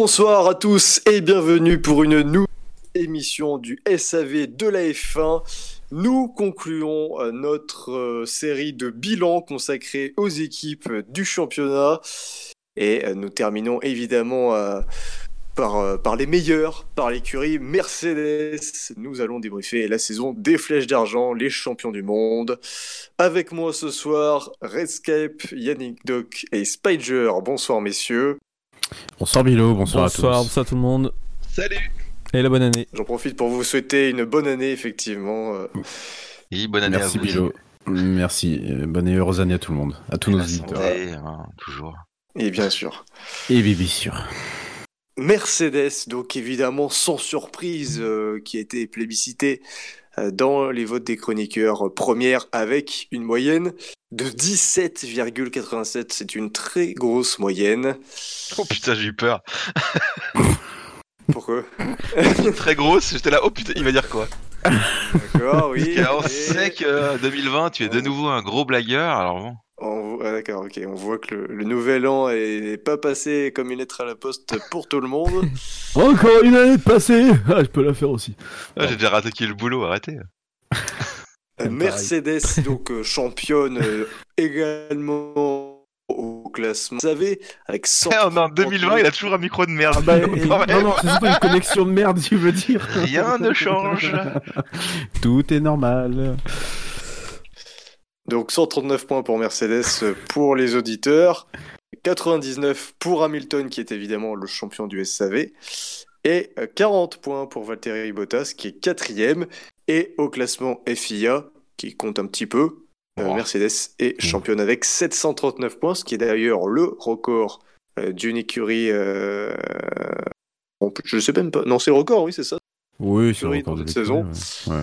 Bonsoir à tous et bienvenue pour une nouvelle émission du SAV de la F1. Nous concluons euh, notre euh, série de bilans consacrés aux équipes du championnat et euh, nous terminons évidemment par, par les meilleurs, par l'écurie Mercedes. Nous allons débriefer la saison des flèches d'argent, les champions du monde. Avec moi ce soir, Redscape, Yannick Doc et Spider. Bonsoir messieurs. Bonsoir Bilo, bonsoir, à tous. Bonsoir tout le monde. Salut. Et la bonne année. J'en profite pour vous souhaiter une bonne année, effectivement. Oui, bonne année Merci à vous. Bilo. Merci. Bonne et heureuse année à tout le monde, à tous Et nos auditeurs. santé, hein, toujours. Et bien sûr. Et bien sûr. Mercedes, donc évidemment sans surprise, euh, qui a été plébiscité euh, dans les votes des chroniqueurs euh, première avec une moyenne de 17,87. C'est une très grosse moyenne. Oh putain, j'ai eu peur. Pourquoi? Très grosse, j'étais là, oh putain, il va dire quoi? D'accord, oui. Parce ok. sait que euh, 2020, tu es de nouveau un gros blagueur, alors bon. On- ah, D'accord, ok. On voit que le, le nouvel an est pas passé comme une lettre à la poste pour tout le monde. Encore une année de passée ah, Je peux la faire aussi. Ah, j'ai déjà rattaqué le boulot, arrêtez. Euh, Mercedes, donc euh, championne euh, également au classement. Vous savez, avec 100. Eh, on est en 2020, il a toujours un micro de merde. Ah bah, Quand et- même. non, non, c'est surtout une connexion de merde, tu veux dire. Rien ne change. Tout est normal. Donc 139 points pour Mercedes euh, pour les auditeurs, 99 pour Hamilton qui est évidemment le champion du SAV et euh, 40 points pour Valtteri Bottas qui est quatrième et au classement FIA qui compte un petit peu, euh. Mercedes est championne avec 739 points, ce qui est d'ailleurs le record euh, d'une écurie. euh, Je sais même pas. Non, c'est le record, oui, c'est ça. Oui, c'est encore dans de cette saison. ouais. Ouais.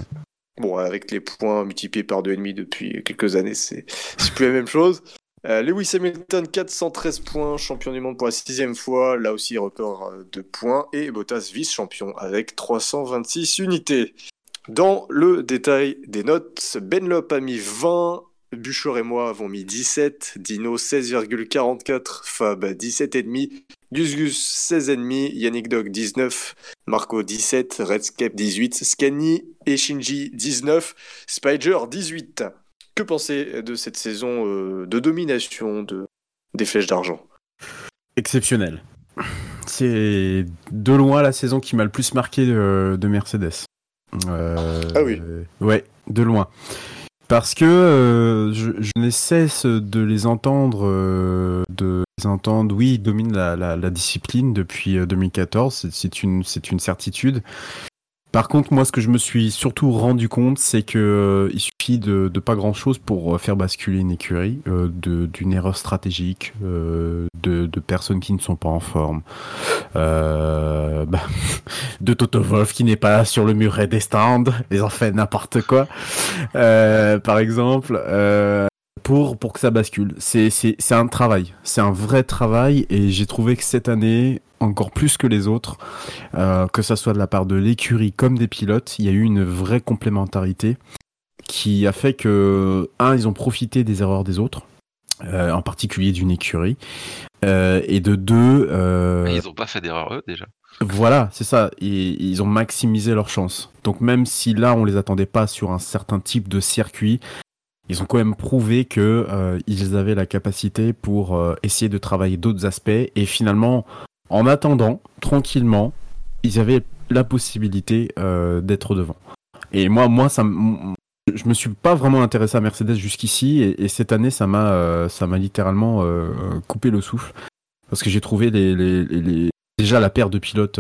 Bon, avec les points multipliés par 2,5 depuis quelques années, c'est plus la même chose. Euh, Lewis Hamilton, 413 points, champion du monde pour la sixième fois, là aussi record euh, de points, et Bottas vice-champion avec 326 unités. Dans le détail des notes, Benlop a mis 20, Buchor et moi avons mis 17, Dino 16,44, Fab 17,5, Gus Gus 16,5, Yannick Dog 19, Marco 17, Redscape 18, Scanny et Shinji 19, Spider 18. Que pensez de cette saison euh, de domination de, des flèches d'argent? Exceptionnel. C'est de loin la saison qui m'a le plus marqué de, de Mercedes. Euh, Ah oui. Ouais, de loin. Parce que euh, je, je ne cesse de les entendre, euh, de les entendre. Oui, ils dominent la, la, la discipline depuis euh, 2014. C'est- C'est une, c'est une certitude. Par contre, moi, ce que je me suis surtout rendu compte, c'est que euh, il suffit de, pas grand chose pour euh, faire basculer une écurie, euh, d'une erreur stratégique, euh, de, personnes qui ne sont pas en forme, bah, de Toto Wolff qui n'est pas sur le muret des stands, ils ont fait n'importe quoi, par exemple. pour, que ça bascule. C'est un travail, c'est un vrai travail et j'ai trouvé que cette année, encore plus que les autres, euh, que ça soit de la part de l'écurie comme des pilotes, il y a eu une vraie complémentarité qui a fait que, un, ils ont profité des erreurs des autres, euh, en particulier d'une écurie, euh, et de deux, Mais Ils ont pas fait d'erreur, eux, déjà. voilà, c'est ça. Et, ils ont maximisé leurs chances. Donc même si là on les attendait pas sur un certain type de circuit, ils ont quand même prouvé que euh, ils avaient la capacité pour euh, essayer de travailler d'autres aspects. Et finalement, en attendant, tranquillement, ils avaient la possibilité euh, d'être devant. Et moi, moi, ça, je me suis pas vraiment intéressé à Mercedes jusqu'ici, et, et cette année, ça m'a, euh, littéralement euh, coupé le souffle parce que j'ai trouvé déjà la paire de pilotes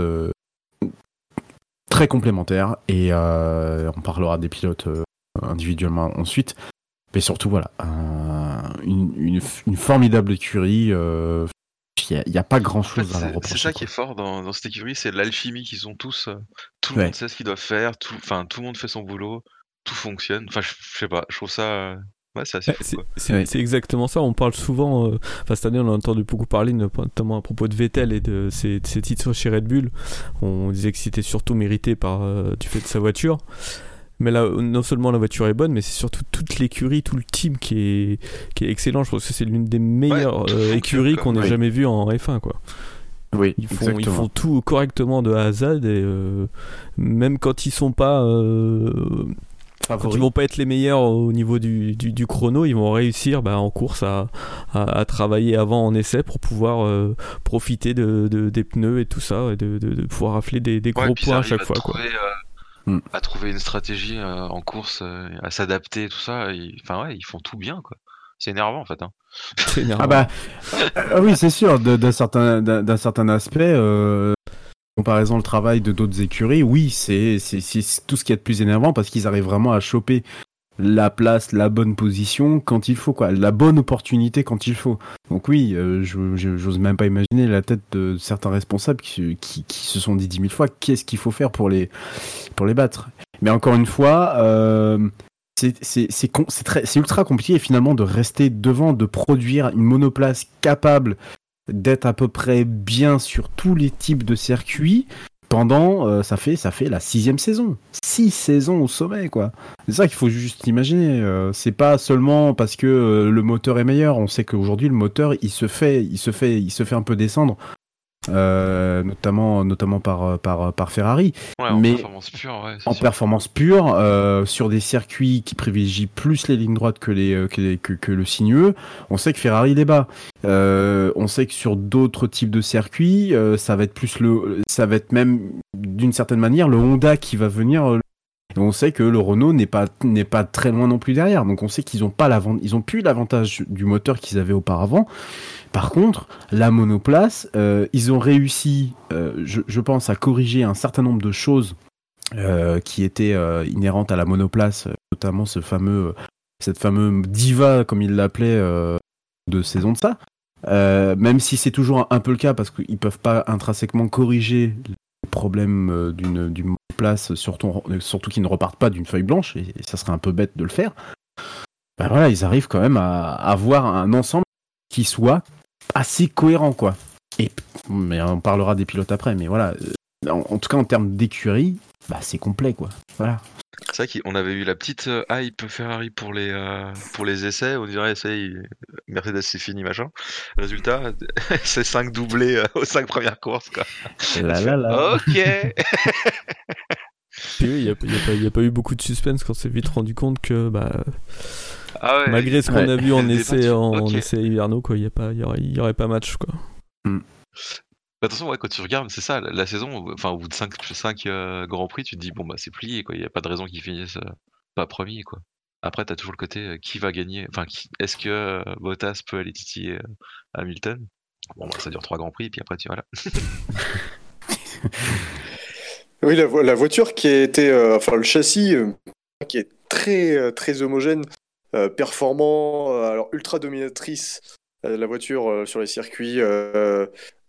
très complémentaire et on parlera des pilotes individuellement ensuite. Mais surtout, voilà, un- une, une- une formidable écurie. Il n'y a, pas grand En fait, chose à leur c'est- ça quoi. qui est fort dans, dans cette écurie, c'est l'alchimie qu'ils ont tous. euh, Tout le Ouais. monde sait ce qu'ils doivent faire, tout, enfin, tout le monde fait son boulot, tout fonctionne. Enfin, je, je sais pas, je trouve ça. euh, Ouais, c'est exactement ça. On parle souvent, euh, enfin cette année on a entendu beaucoup parler, notamment à propos de Vettel et de ses, de ses titres chez Red Bull. On disait que c'était surtout mérité par euh, du fait de sa voiture. Mais là, non seulement la voiture est bonne, mais c'est surtout toute l'écurie, tout le team qui est, qui est excellent. Je pense que c'est l'une des meilleures euh, écuries qu'on ait Oui. jamais vues en F1. Quoi. Oui, Ils font, ils font tout correctement de A à Z et euh, même quand ils sont pas euh, quand ils vont pas être les meilleurs au niveau du, du, du chrono, ils vont réussir bah, en course à, à, à travailler avant en essai pour pouvoir euh, profiter de, de- des pneus et tout ça et de, de, de pouvoir rafler des, des Ouais, gros points à chaque fois. Quoi. Euh, À trouver une stratégie euh, en course, euh, à s'adapter, tout ça. Enfin ouais, ils font tout bien quoi. C'est énervant en fait. Hein. Énervant. Ah bah, ah oui, c'est sûr, d'un certain, d'un certain aspect, euh, en comparaison le travail de d'autres écuries, oui, c'est tout ce qui est de plus énervant parce qu'ils arrivent vraiment à choper la place, la bonne position quand il faut, quoi, la bonne opportunité quand il faut. Donc oui, euh, j'ose même pas imaginer la tête de certains responsables qui, se sont dit dix mille fois qu'est-ce qu'il faut faire pour les, pour les battre? Mais encore une fois, euh, c'est ultra compliqué finalement de rester devant, de produire une monoplace capable d'être à peu près bien sur tous les types de circuits pendant, euh, ça fait ça fait la sixième saison, six saisons au sommet quoi. C'est ça qu'il faut juste imaginer. euh, c'est pas seulement parce que euh, le moteur est meilleur. On sait qu'aujourd'hui le moteur il se fait, il se fait, il se fait un peu descendre, euh, notamment notamment par par par Ferrari Ouais, en Mais- performance pure, ouais. en sûr. performance pure euh, sur des circuits qui privilégient plus les lignes droites que, les, euh, que, les- que, que le sinueux. On sait que Ferrari les bat. Euh, on sait que sur d'autres types de circuits, euh, ça va être plus le, ça va être même d'une certaine manière le Honda qui va venir. On sait que le Renault n'est pas n'est pas très loin non plus derrière. Donc on sait qu'ils ont pas l'avant, ils ont plus l'avantage du moteur qu'ils avaient auparavant. Par contre, la monoplace, euh, ils ont réussi, euh, je, pense, à corriger un certain nombre de choses euh, qui étaient inhérentes à la monoplace, notamment ce fameux, cette fameuse diva, comme il l'appelait, euh, de saison de ça. Même si c'est toujours un, un peu le cas parce qu'ils peuvent pas intrinsèquement corriger problèmes euh, d'une d'une monoplace, surtout, surtout qu'ils ne repartent pas d'une feuille blanche, et, ça serait un peu bête de le faire. Bah voilà, ils arrivent quand même à, avoir un ensemble qui soit assez cohérent, quoi. Et mais on parlera des pilotes après, mais voilà. euh, en tout cas, en termes d'écurie, bah c'est complet, quoi. Voilà. C'est vrai qu'on avait eu la petite euh, hype Ferrari pour les, euh, pour les essais. On dirait, ça y est, Mercedes c'est fini, machin. Résultat, c'est 5 doublés euh, aux 5 premières courses. Quoi. Là, là, là. Ok Puis oui, il n'y a, il y a pas- il y a pas eu beaucoup de suspense quand on s'est vite rendu compte que bah, ah ouais, malgré ce qu'on Ouais. a vu en essai, en, essai hivernaux, quoi, il y a pas, il y aurait, il y aurait pas match quoi. Bah, attention, ouais, quand tu regardes, c'est ça, la, saison, enfin, au bout de 5, Grands Prix, tu te dis, bon, bah, c'est plié, quoi. Il n'y a pas de raison qu'ils finissent euh, pas premier, quoi. Après, t'as toujours le côté euh, qui va gagner. Enfin, est-ce que euh, Bottas peut aller titiller euh, Hamilton? Bon, bah, ça dure 3 Grands Prix, puis après, tu voilà. Oui, la, vo- la voiture qui euh, enfin le châssis euh, qui est très euh, très homogène, euh, performant, euh, alors ultra dominatrice. euh, la voiture euh, sur les circuits euh,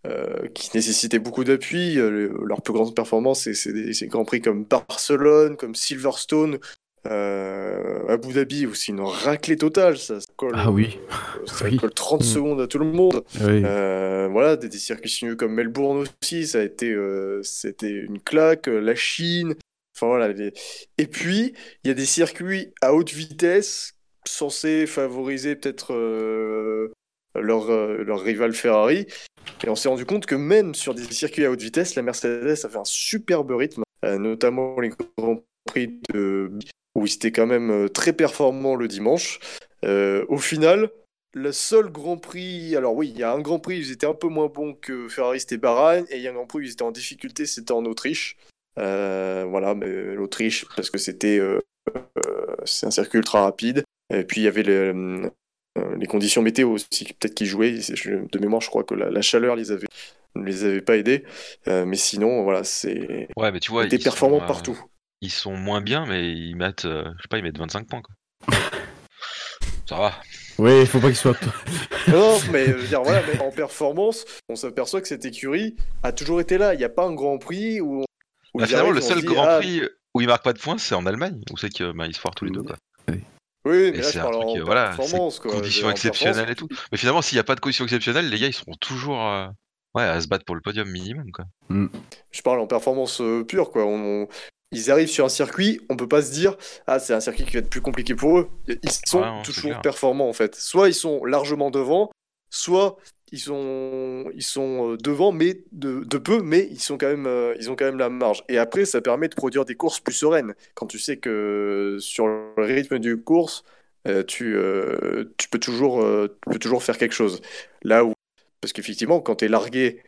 euh, qui nécessitaient beaucoup d'appui. euh, le- leur plus grande performance, c'est c'est des c'est des grands prix comme Barcelone, comme Silverstone. Euh, Abu Dhabi aussi une raclée totale ça, ça colle, Ah oui. euh, ça Oui. colle 30 Mm. secondes à tout le monde Oui. voilà, des, des circuits sinueux comme Melbourne aussi, ça a été, c'était une claque. La Chine, enfin voilà. les- Et puis, il y a des circuits à haute vitesse censés favoriser peut-être leur, euh, leur rival Ferrari. Et on s'est rendu compte que même sur des circuits à haute vitesse, la Mercedes a fait un superbe rythme, euh, notamment les Grands Prix de où ils étaient quand même euh, très performants le dimanche. Au final, le seul Grand Prix, alors oui, il y a un Grand Prix ils étaient un peu moins bons que Ferrari, c'était Bahreïn, et il y a un Grand Prix ils étaient en difficulté, c'était en Autriche. Voilà, mais l'Autriche, parce que c'était c'est un circuit ultra rapide. Et puis il y avait euh, les conditions météo aussi, peut-être qui jouaient. De mémoire, je crois que la, la chaleur les avait, ne les avait pas aidés. Euh, mais sinon, voilà, c'est Ouais, mais tu vois, était ils performant sont, euh, partout. Ils sont moins bien, mais ils mettent, euh, je sais pas, ils mettent 25 points, quoi. Ça va. Oui, il faut pas qu'il soit. Non, mais je veux dire, voilà, mais en performance, on s'aperçoit que cette écurie a toujours été là. Il n'y a pas un Grand Prix où. où Bah, finalement, le on seul dit, Grand ah, Prix où ils marquent pas de points, c'est en Allemagne, où c'est que bah, ils se foirent tous les deux, quoi. Oui, Et mais là, c'est un parle truc, en euh, voilà, performance. Quoi. Conditions exceptionnelles et tout. Mais finalement, s'il n'y a pas de conditions exceptionnelles, les gars, ils seront toujours euh, ouais, à se battre pour le podium minimum, quoi. Je parle en performance euh, pure, quoi. On- on- Ils arrivent sur un circuit, on peut pas se dire, ah, c'est un circuit qui va être plus compliqué pour eux. Ils sont non, toujours performants, en fait. Soit ils sont largement devant, soit ils sont, ils sont euh, devant, mais de, peu, mais ils, sont quand même, euh, ils ont quand même la marge. Et après, ça permet de produire des courses plus sereines. Quand tu sais que sur le rythme du course, euh, tu, tu, peux toujours, tu peux toujours faire quelque chose. Là où, parce qu'effectivement, quand tu es largué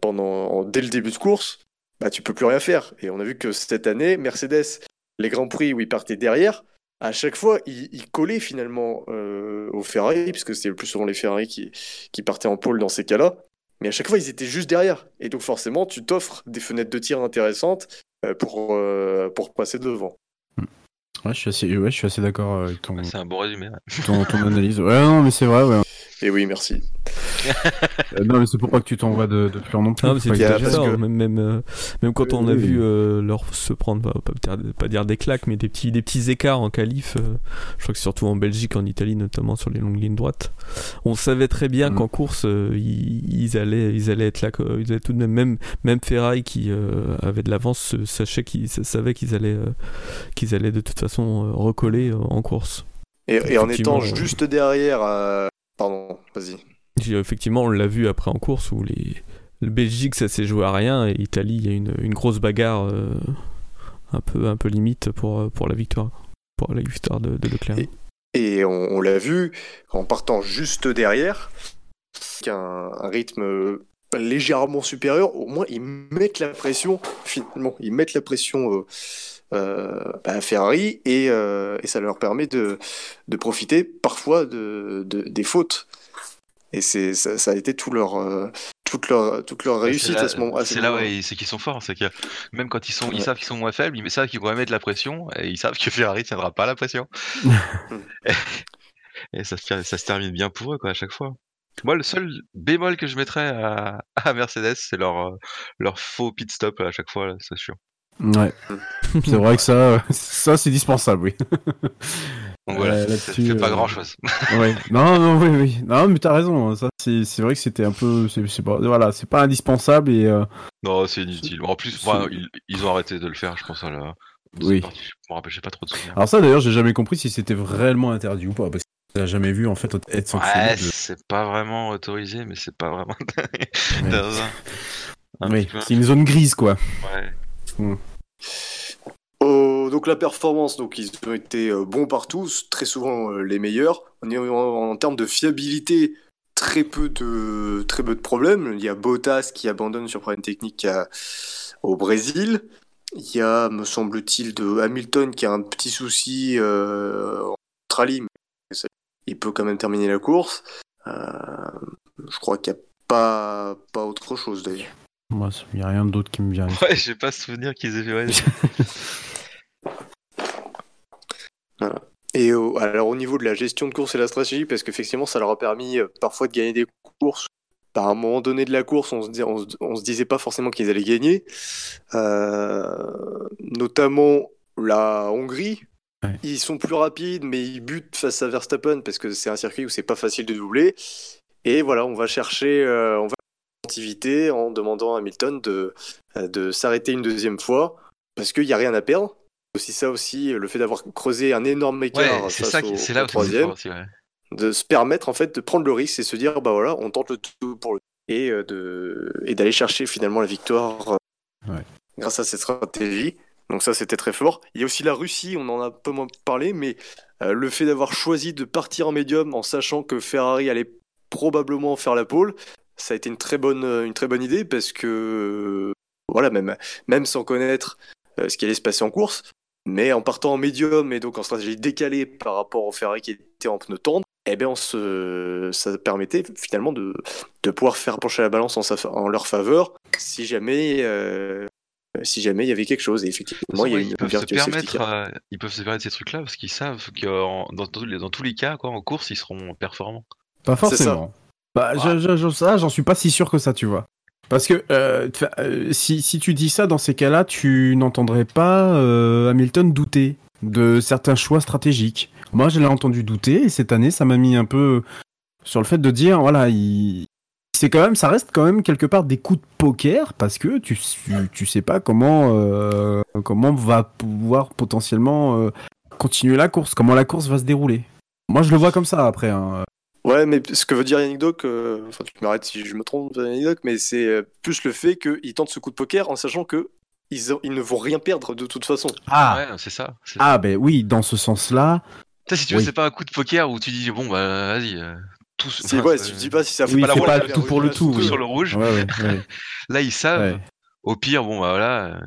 pendant, dès le début de course, bah, tu peux plus rien faire. Et on a vu que cette année, Mercedes, les Grands Prix où ils partaient derrière, à chaque fois, ils, ils collaient finalement euh, aux Ferrari, puisque c'était le plus souvent les Ferrari qui, qui partaient en pôle dans ces cas-là. Mais à chaque fois, ils étaient juste derrière. Et donc forcément, tu t'offres des fenêtres de tir intéressantes euh, pour, euh, pour passer devant. Ouais, je suis assez, ouais, je suis assez d'accord avec ton, C'est un bon résumé. ouais. ton, ton analyse. Ouais, non, mais c'est vrai, ouais. Et oui, merci. Euh, non, mais c'est pour pas que tu t'envoies de, de fleurs non plus. Non, mais c'est que- même, même, euh, même quand on a Oui, vu euh, leur se prendre, bah, pas, pas dire- pas dire des claques, mais des petits, des petits écarts en qualif, euh, je crois que surtout en Belgique, en Italie, notamment sur les longues lignes droites, on savait très bien Mm. qu'en course, euh, ils, ils allaient, ils allaient être là, quoi. ils allaient tout de même, même, même Ferrari qui euh, avait de l'avance, sachait qu'ils savait qu'ils allaient, euh, qu'ils allaient de toute façon euh, recoller euh, en course. Et, et en étant juste derrière. Euh, Pardon, vas-y. J'ai- Effectivement, on l'a vu après en course où les le Belgique ça s'est joué à rien et Italie il y a une, une grosse bagarre euh, un peu un peu limite pour euh, pour la victoire pour la victoire de, de Leclerc. Et- Et on, on l'a vu en partant juste derrière, qu'un un rythme euh, légèrement supérieur, au moins ils mettent la pression, finalement, ils mettent la pression euh, euh, bah, à Ferrari et, euh, et ça leur permet de, de profiter parfois de, de- des fautes. Et c'est ça, ça a été tout leur, euh, toute leur, toute leur réussite là- à ce moment. C'est là moment-là. ouais, c'est qu'ils sont forts, c'est que même quand ils sont, ils Ouais. savent qu'ils sont moins faibles, ils savent qu'ils vont mettre la pression et ils savent que Ferrari tiendra pas la pression. et, ça, se, ter- ça se termine bien pour eux quoi à chaque fois. Moi, le seul bémol que je mettrais à, à Mercedes, c'est leur euh, leur faux pit stop à chaque fois, c'est sûr. Ouais. c'est vrai que ça, euh, ça c'est dispensable, oui. Donc voilà, là-dessus, c'est c'est pas euh, grand chose. ouais. Non, non, oui, oui. Non, mais t'as raison. Ça, c'est, c'est vrai que c'était un peu, c'est, pas, voilà, c'est pas indispensable et. euh, Non, c'est inutile. En plus, moi, ils, ils ont arrêté de le faire, je pense. À la... Oui. Je me rappelle, j'ai pas trop de souvenirs. Alors ça, d'ailleurs, j'ai jamais compris si c'était réellement interdit ou pas, parce que j'ai jamais vu en fait être sanctionné. Ouais, de- c'est pas vraiment autorisé, mais c'est pas vraiment. Ouais. dans un- un Oui, c'est une zone grise, quoi. Ouais. Oh, donc la performance, donc ils ont été euh, bons partout, très souvent euh, les meilleurs. En, termes de fiabilité, très peu de très peu de problèmes. Il y a Bottas qui abandonne sur problème technique au Brésil. Il y a, me semble-t-il, de Hamilton qui a un petit souci euh, en Australie, mais il peut quand même terminer la course. Euh, je crois qu'il n'y a pas pas autre chose d'ailleurs. Moi, il y a rien d'autre qui me vient. Ouais, j'ai pas souvenir qu'ils aient fait. ouais, Et au- alors au niveau de la gestion de course et la stratégie, parce qu'effectivement ça leur a permis euh, parfois de gagner des courses. Par un moment donné de la course, on se, dis- on se- on se disait pas forcément qu'ils allaient gagner. Euh, notamment la Hongrie. Ouais. Ils sont plus rapides, mais ils butent face à Verstappen parce que c'est un circuit où c'est pas facile de doubler. Et voilà, on va chercher, euh, on va en demandant à Hamilton de, euh, de s'arrêter une deuxième fois parce qu'il n'y a rien à perdre. Aussi ça aussi, le fait d'avoir creusé un énorme écart Ouais, face ça, qui- au là troisième, fort aussi, ouais. de se permettre en fait de prendre le risque et se dire bah voilà, on tente le tout pour le et euh, de et d'aller chercher finalement la victoire euh, Ouais. grâce à cette stratégie. Donc ça c'était très fort. Il y a aussi la Russie, on en a un peu moins parlé, mais euh, le fait d'avoir choisi de partir en médium en sachant que Ferrari allait probablement faire la pole, ça a été une très bonne euh, une très bonne idée parce que euh, voilà même même sans connaître euh, ce qui allait se passer en course, mais en partant en médium et donc en stratégie décalée par rapport au Ferrari qui était en pneu tendre, eh bien on se, ça permettait finalement de, de pouvoir faire pencher la balance en, sa- en leur faveur si jamais, euh, si jamais il y avait quelque chose. Et effectivement, il y a Ouais, une ils peuvent se permettre, euh, ils peuvent se permettre ces trucs-là parce qu'ils savent que dans, tous les, dans tous les cas, quoi, en course, ils seront performants. Pas forcément. Bah, je- je- je- ça, j'en suis pas si sûr que ça, tu vois. Parce que euh, euh, si, si tu dis ça, dans ces cas-là, tu n'entendrais pas euh, Hamilton douter de certains choix stratégiques. Moi, je l'ai entendu douter, et cette année, ça m'a mis un peu sur le fait de dire, voilà, il... c'est quand même, ça reste quand même quelque part des coups de poker, parce que tu, tu, sais pas comment, euh, comment va pouvoir potentiellement continuer la course, comment la course va se dérouler. Moi, je le vois comme ça après. hein. Ouais, mais ce que veut dire Yannick Doc, euh, enfin tu m'arrêtes si je me trompe, Yannick Doc, mais c'est euh, plus le fait qu'il tente ce coup de poker en sachant que ils, ont- ils ne vont rien perdre de toute façon. Ah, Ouais, c'est ça. c'est- ah ben oui, dans ce sens-là. Tu sais, si tu veux, oui. c'est pas un coup de poker où tu dis bon bah vas-y, euh, tous. C'est enfin, ouais, c'est- tu dis pas si ça Oui, pas la roule, pas tout pour le tout, sur tout oui. sur le rouge. Ouais, ouais, ouais. Là, ils savent. ouais. Au pire, bon bah voilà.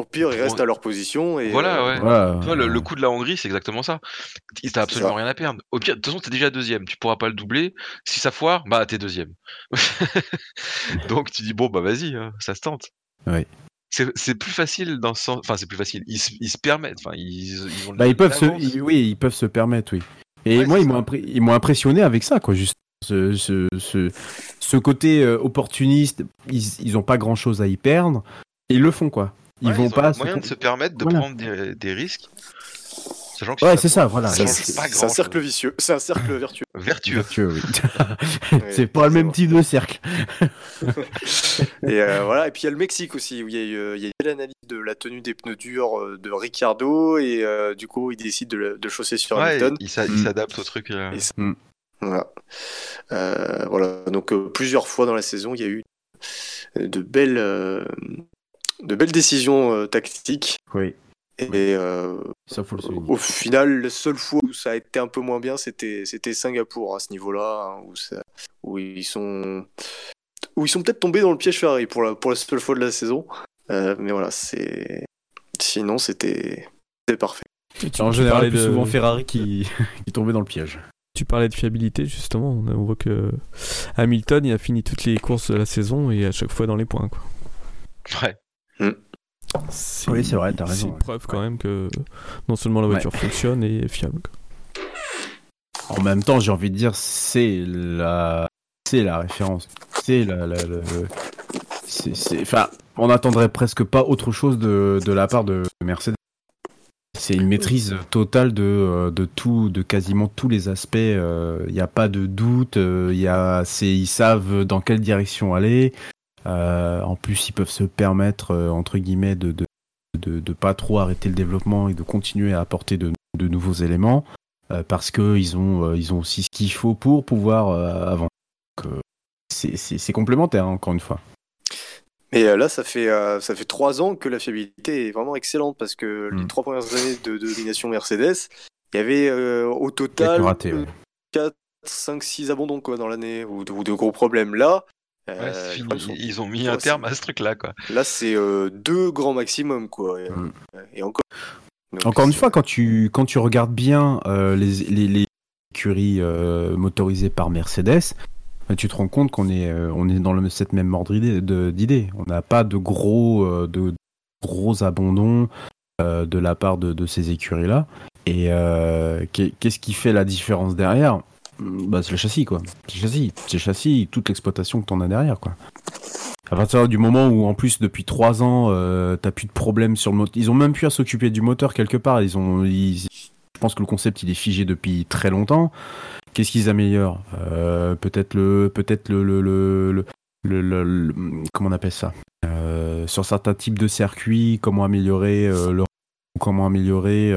Au pire, ils restent à leur position et Voilà, euh, ouais. Voilà. Le, le coup de la Hongrie, c'est exactement ça. T'as absolument ça. rien à perdre. Au pire, de toute façon, t'es déjà deuxième. Tu pourras pas le doubler. Si ça foire, bah t'es deuxième. Donc tu dis bon bah vas-y, hein, ça se tente. Ouais. C'est plus facile dans ce sens. Enfin, c'est plus facile. Ils, se- ils se permettent. Enfin, ils, ils ont Bah, ils peuvent se, ils- oui, ils peuvent se permettre, oui. Et Ouais, moi, ils m'ont impressionné avec ça, quoi. Juste ce, ce, ce, ce côté euh, opportuniste, ils, ils ont pas grand chose à y perdre. Et ils le font, quoi. Ils Ouais, vont ont pas. le moyen de se permettre de Voilà. prendre des, des risques. Sachant que Ouais, c'est ça, voilà. c'est un cercle vicieux, c'est un cercle vertueux. vertueux. Vertueux, oui. Ouais, c'est pas le même vrai. type de cercle. Et euh, voilà, et puis il y a le Mexique aussi, où il y a eu, euh, y a l'analyse de la tenue des pneus durs euh, de Ricardo, et euh, du coup, il décide de, le- de chausser sur Ouais, Hamilton. il Mm. s'adapte au truc. euh. Et Voilà. Euh, voilà. Donc euh, plusieurs fois dans la saison, il y a eu de belles, euh, de belles décisions euh, tactiques. Oui, Et euh, ça faut le souligner. au final, la seule fois où ça a été un peu moins bien, c'était c'était Singapour à ce niveau-là, hein, où, ils sont où ils sont peut-être tombés dans le piège Ferrari pour la pour la seule fois de la saison. Euh, mais voilà, c'est sinon c'était c'était parfait. Et tu- En général, de- souvent Ferrari qui, qui tombait dans le piège. Tu parlais de fiabilité justement, on on voit que Hamilton il a fini toutes les courses de la saison et à chaque fois dans les points quoi. Ouais. C'est Oui, c'est vrai, t'as c'est raison, une ouais. preuve quand même que non seulement la voiture fonctionne et est fiable. En même temps, j'ai envie de dire, c'est la, c'est la référence. C'est la, la, la- c'est, c'est- enfin, on n'attendrait presque pas autre chose de, de la part de Mercedes. C'est une maîtrise totale de, euh, de tout, de quasiment tous les aspects. Il n'y a pas de doute. euh, y a, c'est, ils savent dans quelle direction aller. Euh, en plus, ils peuvent se permettre, euh, entre guillemets, de, de, de, de pas trop arrêter le développement et de continuer à apporter de, de nouveaux éléments euh, parce que ils ont ils ont aussi ce qu'il faut pour pouvoir avancer. C'est- complémentaire hein, encore une fois. Mais là, ça fait ça fait trois ans que la fiabilité est vraiment excellente parce que les Mm. trois premières années de, de domination Mercedes, il y avait euh, au total raté, ouais. 4, 5, 6 abandons quoi dans l'année ou, de- ou de gros problèmes. Là, Ouais, euh, Ils ont mis Ouais, un terme à ce truc-là, quoi. là c'est euh, deux grands maximum quoi. Et, Mm. et encore. Donc, Encore une fois, quand tu quand tu regardes bien euh, les, les, les écuries euh, motorisées par Mercedes, euh, tu te rends compte qu'on est euh, on est dans le, cette même ordre d'idée- de- d'idée. On n'a pas de gros euh, de gros abandons euh, de la part de, de ces écuries là. Et euh, qu'est- qu'est-ce qui fait la différence derrière? Bah, c'est le châssis quoi. C'est le châssis, c'est le châssis, toute l'exploitation que t'en as derrière quoi. À partir du moment où en plus depuis trois ans euh, t'as plus de problème sur le moteur, ils ont même pu à s'occuper du moteur quelque part. Ils ont, ils- je pense que le concept il est figé depuis très longtemps. Qu'est-ce qu'ils améliorent? Euh, Peut-être le, peut-être le, le- le- le- comment on appelle ça? Euh, Sur certains types de circuits, comment améliorer euh, le, comment améliorer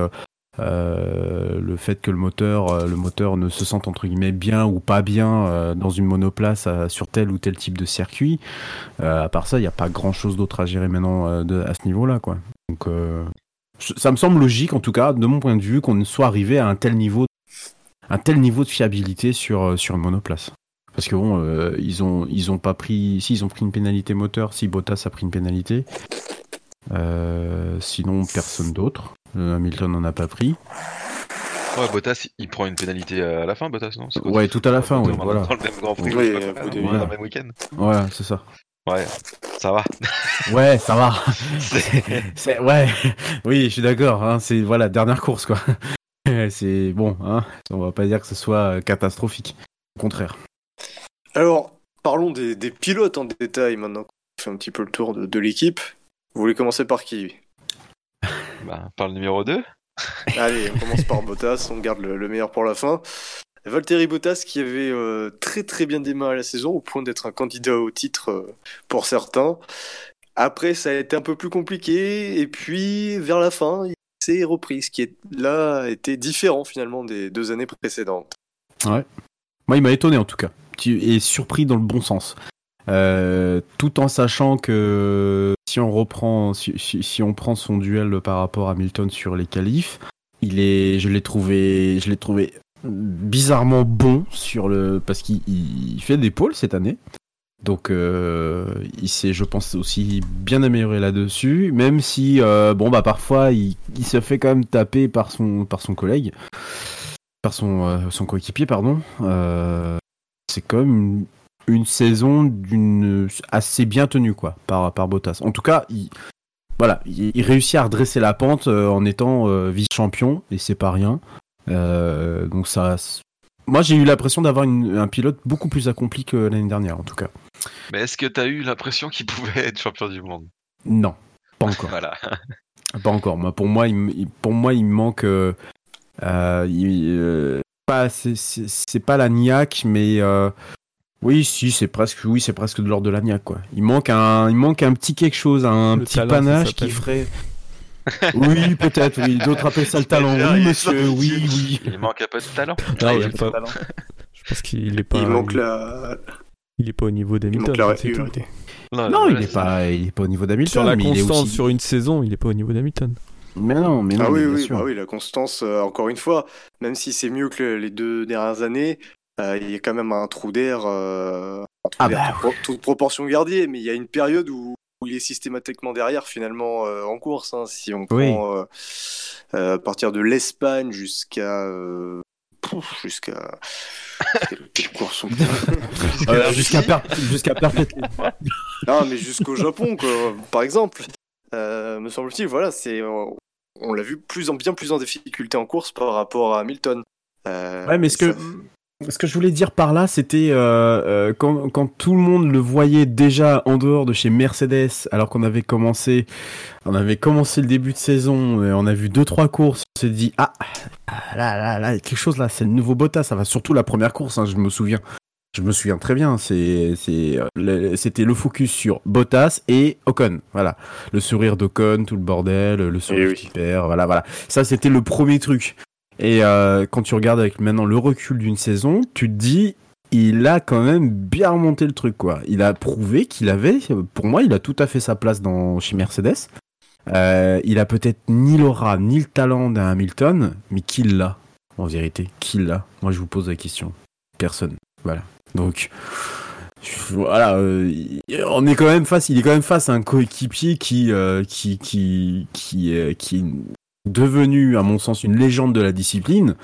euh, le fait que le moteur, euh, le moteur ne se sente entre guillemets bien ou pas bien euh, dans une monoplace sur tel ou tel type de circuit. À part ça, il n'y a pas grand chose d'autre à gérer maintenant à ce niveau-là, quoi. Donc, ça me semble logique, en tout cas, de mon point de vue, qu'on soit arrivé à un tel niveau, un tel niveau de fiabilité sur sur une monoplace. Parce que bon, ils ont ils ont pas pris, si ils ont pris une pénalité moteur, si Bottas a pris une pénalité. Sinon, personne d'autre. Euh, Hamilton n'en a pas pris. Ouais, Bottas, il prend une pénalité à la fin, Bottas, non? Ouais, tout à la fin, oui, dans- voilà. dans le même Grand Prix, Oui, euh, dans début. le même week-end. Ouais, c'est ça. Ouais, ça va. Ouais, ça va. C'est- ouais, oui, je suis d'accord. Hein, c'est voilà dernière course quoi. c'est bon, hein. On va pas dire que ce soit euh, catastrophique. Au contraire. Alors, parlons des, des pilotes en détail maintenant. On fait un petit peu le tour de, de l'équipe. Vous voulez commencer par qui bah, par le numéro 2. Allez, on commence par Bottas, on garde le, le meilleur pour la fin. Valtteri Bottas qui avait euh, très très bien démarré la saison au point d'être un candidat au titre euh, pour certains. Après, ça a été un peu plus compliqué et puis vers la fin, il s'est repris, ce qui est là était différent finalement des deux années précédentes. Ouais. Moi, il m'a étonné en tout cas, et surpris dans le bon sens. Euh, tout en sachant que si on reprend, si, on prend son duel par rapport à Milton sur les qualifs, il est, je l'ai trouvé, je l'ai trouvé bizarrement bon sur le, parce qu'il fait des pôles cette année. Donc euh, il s'est, je pense, aussi bien amélioré là-dessus, même si euh, bon bah parfois il, se fait quand même taper par son par son collègue, par son son coéquipier pardon. c'est quand même une, saison d'une assez bien tenue quoi par par Bottas. En tout cas, il, voilà, il, réussit à redresser la pente en étant vice-champion et c'est pas rien. donc ça, moi j'ai eu l'impression d'avoir un pilote beaucoup plus accompli que l'année dernière en tout cas. Mais est-ce que tu as eu l'impression qu'il pouvait être champion du monde? Non, pas encore. voilà. Pas encore. Moi, pour moi, il, pour moi, il manque. Euh, euh, euh pas, c'est pas la niaque, mais euh, oui, si, c'est presque, oui, c'est presque de l'ordre de la niaque, quoi. Il manque un, il manque un petit quelque chose, un petit panache qui ferait. oui, peut-être, oui. D'autres appellent ça le talent. Oui, monsieur, oui, oui. Il manque un peu de talent. Non, il, pas... talent. Je pense qu'il est pas. Il manque la, il est pas au niveau d'Hamilton. Non, non il, est pas, il est pas au niveau d'Hamilton. Sur la constance sur une saison, il est pas au niveau d'Hamilton. Mais non, mais non. Ah oui, oui, bah oui, la constance, euh, encore une fois, même si c'est mieux que les deux dernières années, euh, il y a quand même un trou d'air, euh, ah bah, toute, proportion gardée, mais il y a une période où, il est systématiquement derrière finalement en course. Hein, si on prend à partir de l'Espagne jusqu'à jusqu'à jusqu'à jusqu'à non mais jusqu'au Japon quoi par exemple. Euh, me semble-t-il voilà c'est on l'a vu plus en bien plus en difficulté en course par rapport à Hamilton. Euh, ouais mais est-ce que ce que je voulais dire par là, c'était euh, euh, quand, quand, tout le monde le voyait déjà en dehors de chez Mercedes, alors qu'on avait commencé, on avait commencé le début de saison, et on a vu deux trois courses, on s'est dit ah, ah là là là quelque chose là, c'est le nouveau Bottas, ça va surtout la première course, hein, je me souviens. Je me souviens très bien, c'est euh, c'était le focus sur Bottas et Ocon, voilà, le sourire d'Ocon, tout le bordel, le sourire eh oui. voilà voilà. Ça c'était le premier truc. Et euh, quand tu regardes avec maintenant le recul d'une saison, tu te dis, il a quand même bien remonté le truc, quoi. Il a prouvé qu'il avait, pour moi, il a tout à fait sa place dans, chez Mercedes. Euh, il a peut-être ni l'aura, ni le talent d'un Hamilton, mais qui l'a, en vérité Qui l'a Moi, je vous pose la question. Personne. Voilà. Donc, voilà, euh, on est quand même face, il est quand même face à un coéquipier qui, qui, qui, qui, qui, devenu, à mon sens, une légende de la discipline,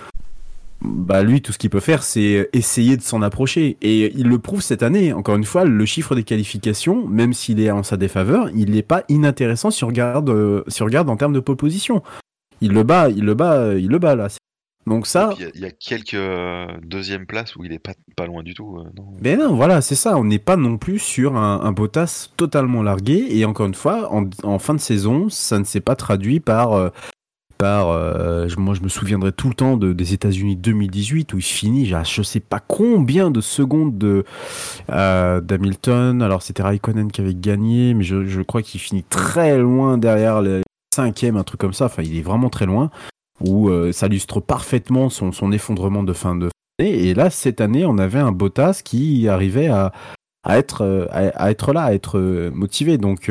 bah lui, tout ce qu'il peut faire, c'est essayer de s'en approcher. Et il le prouve cette année. Encore une fois, le chiffre des qualifications, même s'il est en sa défaveur, il n'est pas inintéressant si on regarde, euh, si on regarde en termes de pole position. Il le bat, il le bat, il le bat là. Donc ça. Il y, a quelques euh, deuxièmes places où il est pas, pas loin du tout. Euh, Mais non, voilà, c'est ça. On n'est pas non plus sur un, un Bottas totalement largué. Et encore une fois, en, en fin de saison, ça ne s'est pas traduit par par, euh, moi je me souviendrai tout le temps de, des États-Unis 2018 où il finit, je sais pas combien de secondes de euh, d'Hamilton. Alors c'était Raikkonen qui avait gagné, mais je, crois qu'il finit très loin derrière le cinquième, un truc comme ça. Enfin, il est vraiment très loin. Où euh, ça illustre parfaitement son, effondrement de fin de année. Et là, cette année, on avait un Bottas qui arrivait à, à être à, à, être là, à être motivé. Donc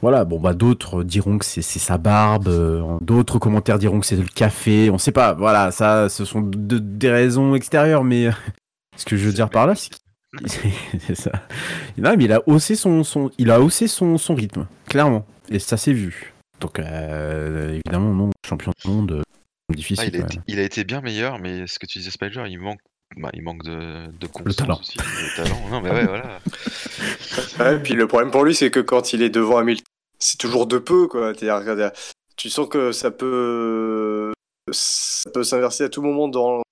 voilà, bon bah d'autres diront que c'est sa barbe, euh, d'autres commentaires diront que c'est le café, on sait pas. Voilà, ça, ce sont des raisons extérieures, mais euh, ce que je veux dire par là, c'est ça. Non, mais il a haussé son, son il a haussé son, son rythme, clairement, et ça s'est vu. Donc euh, évidemment, non, champion du monde, difficile. Ah, il, a été, il, a été, bien meilleur, mais ce que tu disais Spider, il manque bah, il manque de, de le talent. aussi. Le talent. Non, mais ouais, voilà. Ouais, puis le problème pour lui, c'est que quand il est devant Hamilton, c'est toujours de peu, quoi. Tu sens que ça peut, ça peut s'inverser à tout moment dans,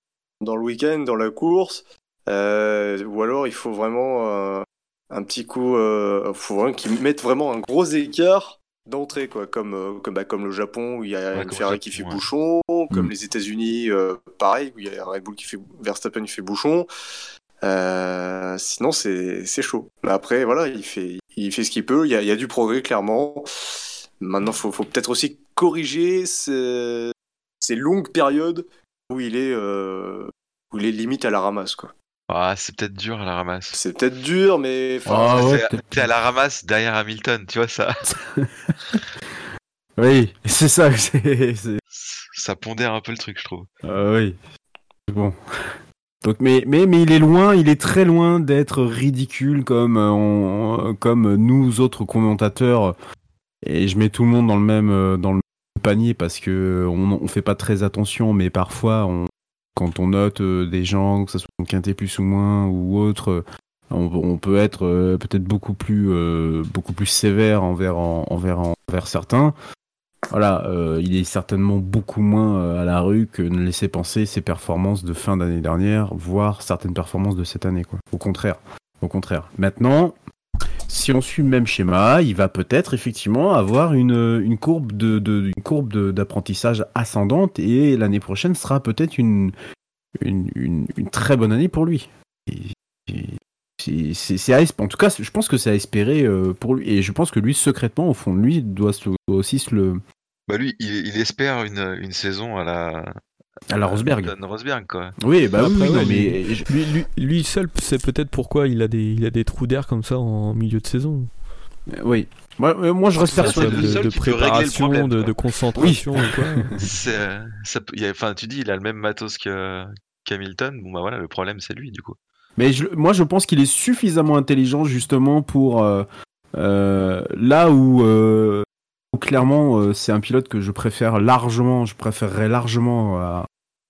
dans le week-end, dans la course. Euh, ou alors, il faut vraiment euh, un petit coup, euh, faut vraiment qu'il mette vraiment un gros écart d'entrée, quoi, comme, euh, comme, bah, comme le Japon où il y a une Ferrari qui fait bouchon, comme mm. les États-Unis, euh, pareil, où il y a Red Bull qui fait Verstappen qui fait bouchon. Euh, sinon, c'est chaud. Mais après, voilà, il fait, il fait ce qu'il peut. Il y, a, il y, a, du progrès, clairement. Maintenant, faut, faut peut-être aussi corriger ces, ces, longues périodes où il est où il est limite à la ramasse, quoi. Ah, c'est peut-être dur à la ramasse. C'est peut-être dur, mais. enfin, Ah ouais, C'est- peut-être. T'es à la ramasse derrière Hamilton, tu vois ça. Oui, c'est ça. Ça pondère un peu le truc, je trouve. Ah oui. Bon. Donc, mais, mais, mais il est loin, il est très loin d'être ridicule comme, euh, on- comme nous autres commentateurs. Et je mets tout le monde dans le même, euh, dans le même panier parce que on, on fait pas très attention, mais parfois, on, quand on note euh, des gens, que ce soit quinté plus ou moins ou autre, euh, on, peut être euh, peut-être beaucoup plus, sévère envers, en- certains. Voilà, il est certainement beaucoup moins à la rue que ne laissait penser ses performances de fin d'année dernière, voire certaines performances de cette année. Au contraire, au contraire. Maintenant, si on suit le même schéma, il va peut-être effectivement avoir une, une courbe de, de- courbe d'apprentissage ascendante et l'année prochaine sera peut-être une, une, une, très bonne année pour lui. C'est- en tout cas, je pense que c'est à espérer euh, pour lui. Et je pense que lui, secrètement, au fond de lui, doit, doit aussi se le, Bah lui, il, il espère une, une saison à la, à la Rosberg. à Rosberg, quoi. Oui, bah Après, oui, non, mais Lui, lui, lui seul sait peut-être pourquoi il a des, il a des trous d'air comme ça en milieu de saison. oui. Moi, euh, moi, je reste Ça, persuadé. de, de préparation, problème, de, concentration et quoi. C'est, euh, ça y a- Enfin, tu dis, il a le même matos que qu'Hamilton. Bon bah voilà, le problème c'est lui du coup. Mais je- moi, je pense qu'il est suffisamment intelligent justement pour euh, euh, là où, euh, où clairement euh, c'est un pilote que je préfère largement, je préférerais largement à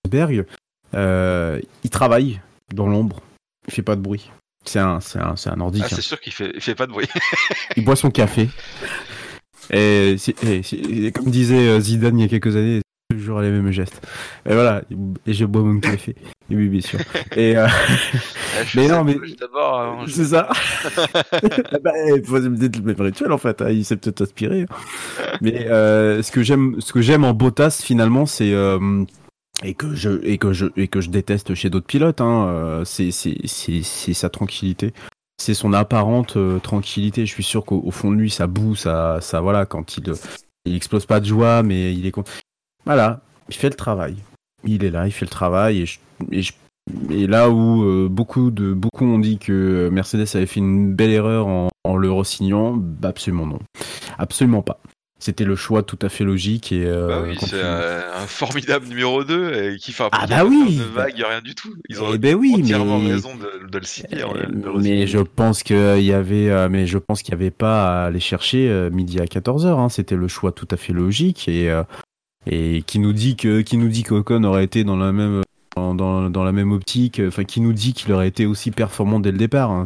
Berg. Euh, il travaille dans l'ombre, il fait pas de bruit. C'est un, c'est un, c'est un nordique. Ah, hein. c'est sûr qu'il fait, il fait pas de bruit. Il boit son café. Et, comme disait euh, Zidane il y a quelques années, toujours les mêmes gestes. Et voilà, et je bois mon café. Et oui, bien sûr. Et euh, Ah, Mais non, mais- D'abord, je- c'est ça. bah, il faut peut-être le même rituel en fait. hein, Il s'est peut-être inspiré. Mais euh, ce que j'aime, ce que j'aime en Bottas finalement, c'est euh, et que je et que je et que je déteste chez d'autres pilotes, hein, euh, c'est sa tranquillité. C'est son apparente euh, tranquillité. Je suis sûr qu'au au fond de lui, ça boue, ça, ça voilà, quand il, il explose pas de joie, mais il est con- Voilà, il fait le travail. Il est là, il fait le travail, et, je- et, je- et là où euh, beaucoup de beaucoup ont dit que Mercedes avait fait une belle erreur en, en le re-signant, bah absolument non, absolument pas. C'était le choix tout à fait logique et euh, Bah oui, c'est euh, un formidable numéro 2 et qui fait un Ah bah oui, de vague, rien du tout. Ils ont Eh ben oui, entièrement mais- raison de, de le. Euh, le mais je pense qu'il y avait, euh, mais je pense qu'il y avait pas à aller chercher euh, midi à 14h. Hein. C'était le choix tout à fait logique et euh, et qui nous dit que qui nous dit qu'Ocon aurait été dans la même dans, dans, la même optique. Enfin, qui nous dit qu'il aurait été aussi performant dès le départ. hein.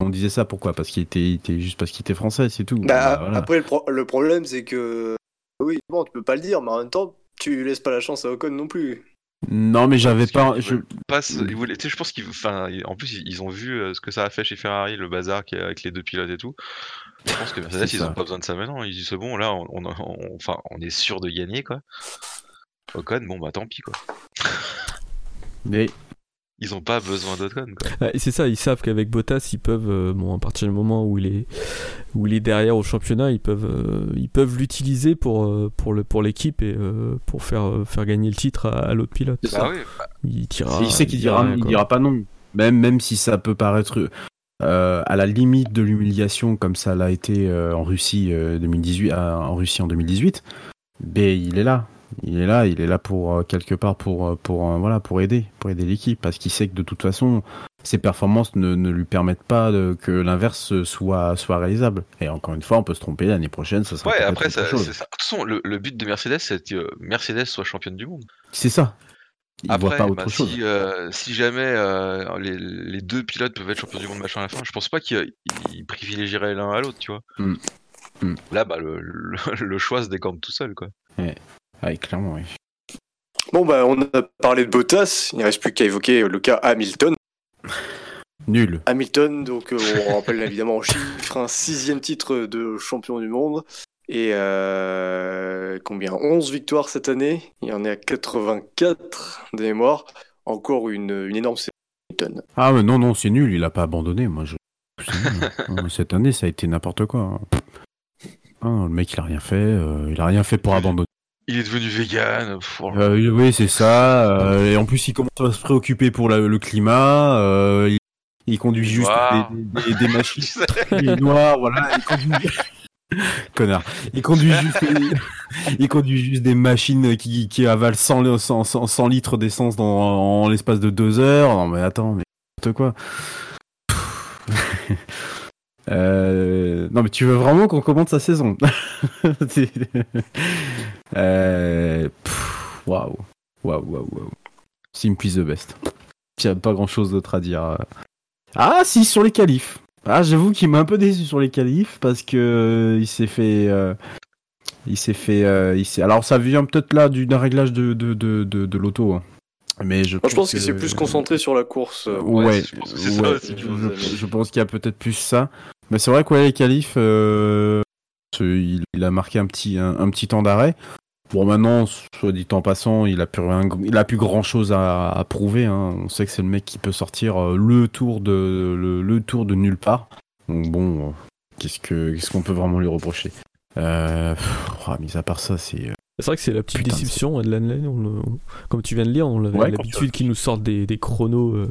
On disait ça pourquoi? Parce qu'il était, il était juste parce qu'il était français, c'est tout. Bah, Bah, voilà. Après, le, pro- le problème, c'est que. Oui, bon, tu peux pas le dire, mais en même temps, tu laisses pas la chance à Ocon non plus. Non, mais j'avais pas. Je... veulent pas se- ils voulaient- tu sais, je pense qu'ils, enfin, en plus ils- ont vu euh, ce que ça a fait chez Ferrari, le bazar avec les deux pilotes et tout. Je pense que Mercedes, ils ça. ont pas besoin de ça maintenant. Ils disent c'est bon, là, on, on, on- enfin, on est sûr de gagner quoi. Ocon, bon bah tant pis quoi. Mais Ils ont pas besoin d'Ocon et c'est ça, ils savent qu'avec Bottas, ils peuvent, euh, bon, à partir du moment où il est, où il est derrière au championnat, ils peuvent, euh, ils peuvent l'utiliser pour, euh, pour le, pour l'équipe et euh, pour faire, euh, faire gagner le titre à, à l'autre pilote. C'est Bah ça. oui, bah, Il tirera. il sait qu'il dira, rien, il quoi. dira pas non. Même, même si ça peut paraître euh, à la limite de l'humiliation, comme ça l'a été euh, en Russie euh, 2018, euh, en Russie en 2018. Mais il est là, il est là, il est là pour quelque part pour pour voilà pour aider, pour aider l'équipe, parce qu'il sait que de toute façon ses performances ne, ne lui permettent pas de- que l'inverse soit soit réalisable. Et encore une fois, on peut se tromper l'année prochaine, ça sera ouais, après ça, ça. De toute façon, le, le but de Mercedes, c'est que Mercedes soit championne du monde. C'est ça. Il Après, voit pas bah, autre chose. si, euh, si jamais euh, les, les deux pilotes peuvent être champions du monde machin à la fin, je pense pas qu'ils ils privilégieraient l'un à l'autre, tu vois. Mm. Mm. Là, bah, le, le, le choix se décante tout seul, quoi. Ouais, clairement, oui. Bon, bah, on a parlé de Bottas, il ne reste plus qu'à évoquer le cas Hamilton. Nul. Hamilton, donc euh, on rappelle évidemment en chiffres, un sixième titre de champion du monde. Et euh, combien? 11 victoires cette année. Il en est à 84 de mémoire. Encore une, une énorme saison. Ah mais non, non, c'est nul, il a pas abandonné, moi je... Euh, Cette année, ça a été n'importe quoi. Ah, le mec, il a rien fait, euh, il a rien fait pour abandonner. il est devenu vegan. pff, oh. Euh, oui, c'est ça. euh, et en plus, il commence à se préoccuper pour la- le climat. euh, il, il conduit juste des, des- des machines. Tu sais. Il est noir, voilà. Il conduit... Connard. Il conduit juste, il conduit juste des machines qui, qui avalent 100, li- 100, 100 100 litres d'essence dans en l'espace de deux heures. Non mais attends, mais n'importe quoi. Euh, non mais tu veux vraiment qu'on commente sa saison? Euh, Waouh, waouh, waouh, waouh. Simply the best. Il n'y a pas grand chose d'autre à dire. Ah si, sur les qualifs. Ah, j'avoue qu'il m'a un peu déçu sur les qualifs parce que euh, il s'est fait, euh, il s'est fait, euh, il s'est. Alors ça vient peut-être là du- d'un réglage de de de de, de l'auto, hein. mais je. Pense que- qu'il s'est plus concentré sur la course. Ouais, Ouais, je pense ouais, qu'il y a peut-être plus ça. Mais c'est vrai que ouais, les qualifs, euh, il, il a marqué un petit, un, un petit temps d'arrêt. Bon, maintenant, soit dit en passant, il a plus rien, il a plus grand chose à, à prouver. hein. On sait que c'est le mec qui peut sortir euh, le tour de, le, le tour de nulle part. Donc bon, euh, qu'est-ce que, qu'est-ce qu'on peut vraiment lui reprocher? Euh, pff, ah, Mis à part ça, c'est. C'est vrai que c'est la petite Putain, déception, on le- on- comme tu viens de lire, on avait Ouais, l'habitude qu'ils nous sortent des, des chronos. euh,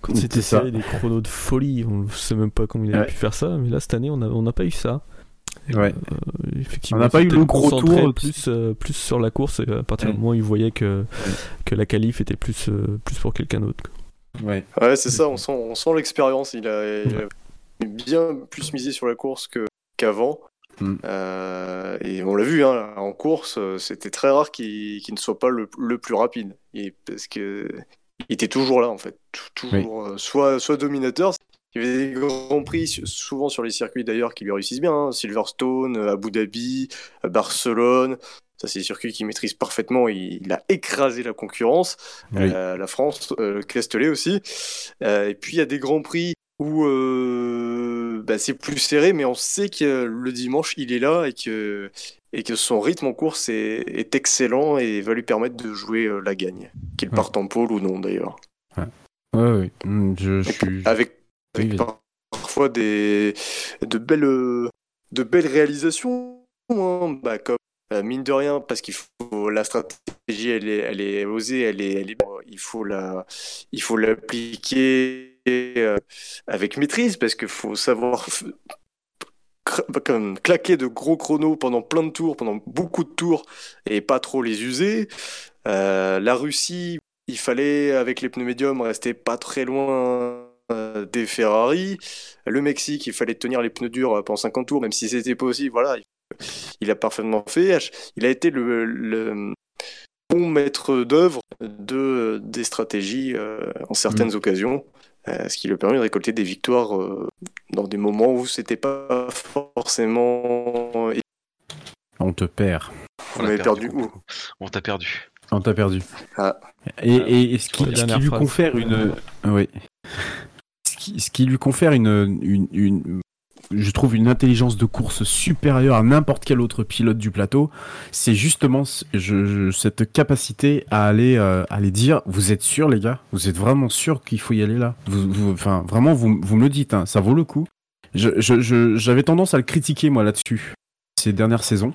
quand C'était ça. des chronos de folie, on ne sait même pas comment il a Ouais. pu faire ça, mais là cette année on n'a on n'a pas eu ça. Ouais. Euh, effectivement, On n'a pas eu le gros tour. plus, euh, plus sur la course, et à partir du moment où il voyait que, que la qualif était plus, euh, plus pour quelqu'un d'autre. Ouais. Ouais, c'est ça, on sent, on sent l'expérience. Il a, il a bien plus misé sur la course que- qu'avant. Mm. Euh, et on l'a vu, hein, en course, euh, c'était très rare qu'il qu'il ne soit pas le, le plus rapide. Et parce que il était toujours là, en fait. Toujours, euh, soit, soit dominateur. Il y avait des grands prix, souvent sur les circuits d'ailleurs, qui lui réussissent bien. hein. Silverstone, euh, Abu Dhabi, euh, Barcelone. Ça, c'est des circuits qu'il maîtrise parfaitement. Il, il a écrasé la concurrence. Oui. Euh, la France, euh, Castellet aussi. Euh, et puis il y a des grands prix où bah, c'est plus serré, mais on sait que le dimanche il est là et que, et que son rythme en course est, est excellent et va lui permettre de jouer la gagne, qu'il Ouais. parte en pôle ou non d'ailleurs. Ouais, ouais. Mm, Je, je suis. Avec, Oui, avec parfois des, de, belles, de belles réalisations, hein. Bah, comme euh, mine de rien, parce qu'il faut la stratégie, elle est, elle est osée, elle est, elle est, il faut la, il faut l'appliquer euh, avec maîtrise, parce qu'il faut savoir bah, comme claquer de gros chronos pendant plein de tours, pendant beaucoup de tours, et pas trop les user. Euh, la Russie, il fallait avec les pneus médiums rester pas très loin euh, des Ferrari. Le Mexique, il fallait tenir les pneus durs euh, pendant 50 tours, même si c'était possible. Voilà, il a parfaitement fait. Il a été le, le bon maître d'œuvre de, des stratégies euh, en certaines occasions, euh, ce qui lui a permis de récolter des victoires euh, dans des moments où c'était pas forcément. On te perd. On avait perdu où? On t'a perdu. On t'a perdu. Ah. Et, et, et ce, qui, ce qui lui confère une. Oui. Ce qui, lui confère une, Je trouve une intelligence de course supérieure à n'importe quel autre pilote du plateau, c'est justement cette capacité à aller, euh, aller dire Vous êtes sûr, les gars? Vous êtes vraiment sûr qu'il faut y aller là? Enfin, vraiment, vous, me dites, hein, ça vaut le coup. J'avais tendance à le critiquer, moi, là-dessus, ces dernières saisons.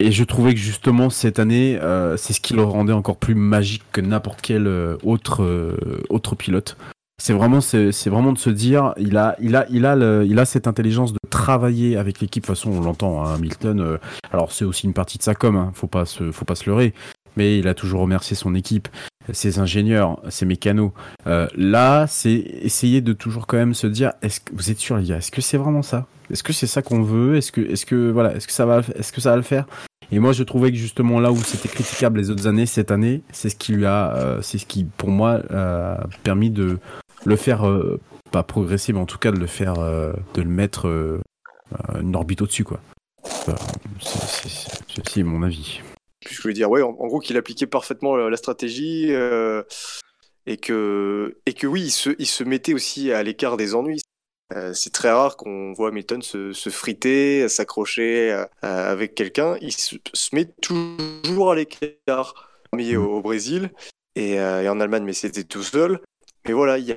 Et je trouvais que justement cette année, euh, c'est ce qui le rendait encore plus magique que n'importe quel euh, autre autre pilote. C'est vraiment c'est vraiment de se dire, il a il a il a le- il a cette intelligence de travailler avec l'équipe. De toute façon, on l'entend, hein, Hamilton. euh, alors c'est aussi une partie de sa com, hein, faut pas se faut pas se leurrer. Mais il a toujours remercié son équipe, ses ingénieurs, ses mécanos. Euh, là, c'est essayer de toujours quand même se dire, est-ce que vous êtes sûr les gars, est-ce que c'est vraiment ça? Est-ce que c'est ça qu'on veut? Est-ce que est-ce que voilà, est-ce que ça va est-ce que ça va le faire? Et moi, je trouvais que justement là où c'était critiquable les autres années, cette année, c'est ce qui lui a, euh, c'est ce qui, pour moi, a permis de le faire euh, pas progresser, mais en tout cas de le faire, euh, de le mettre euh, une orbite au-dessus, quoi. Ceci est mon avis. Puis je voulais dire, ouais, en, en gros, qu'il appliquait parfaitement la stratégie et, que, et que oui, il se, il se mettait aussi à l'écart des ennuis. C'est très rare qu'on voit Hamilton se, se friter, s'accrocher avec quelqu'un. Il se, se met toujours à l'écart. Mais au, au Brésil et, et en Allemagne, mais c'était tout seul. Mais voilà, il y a-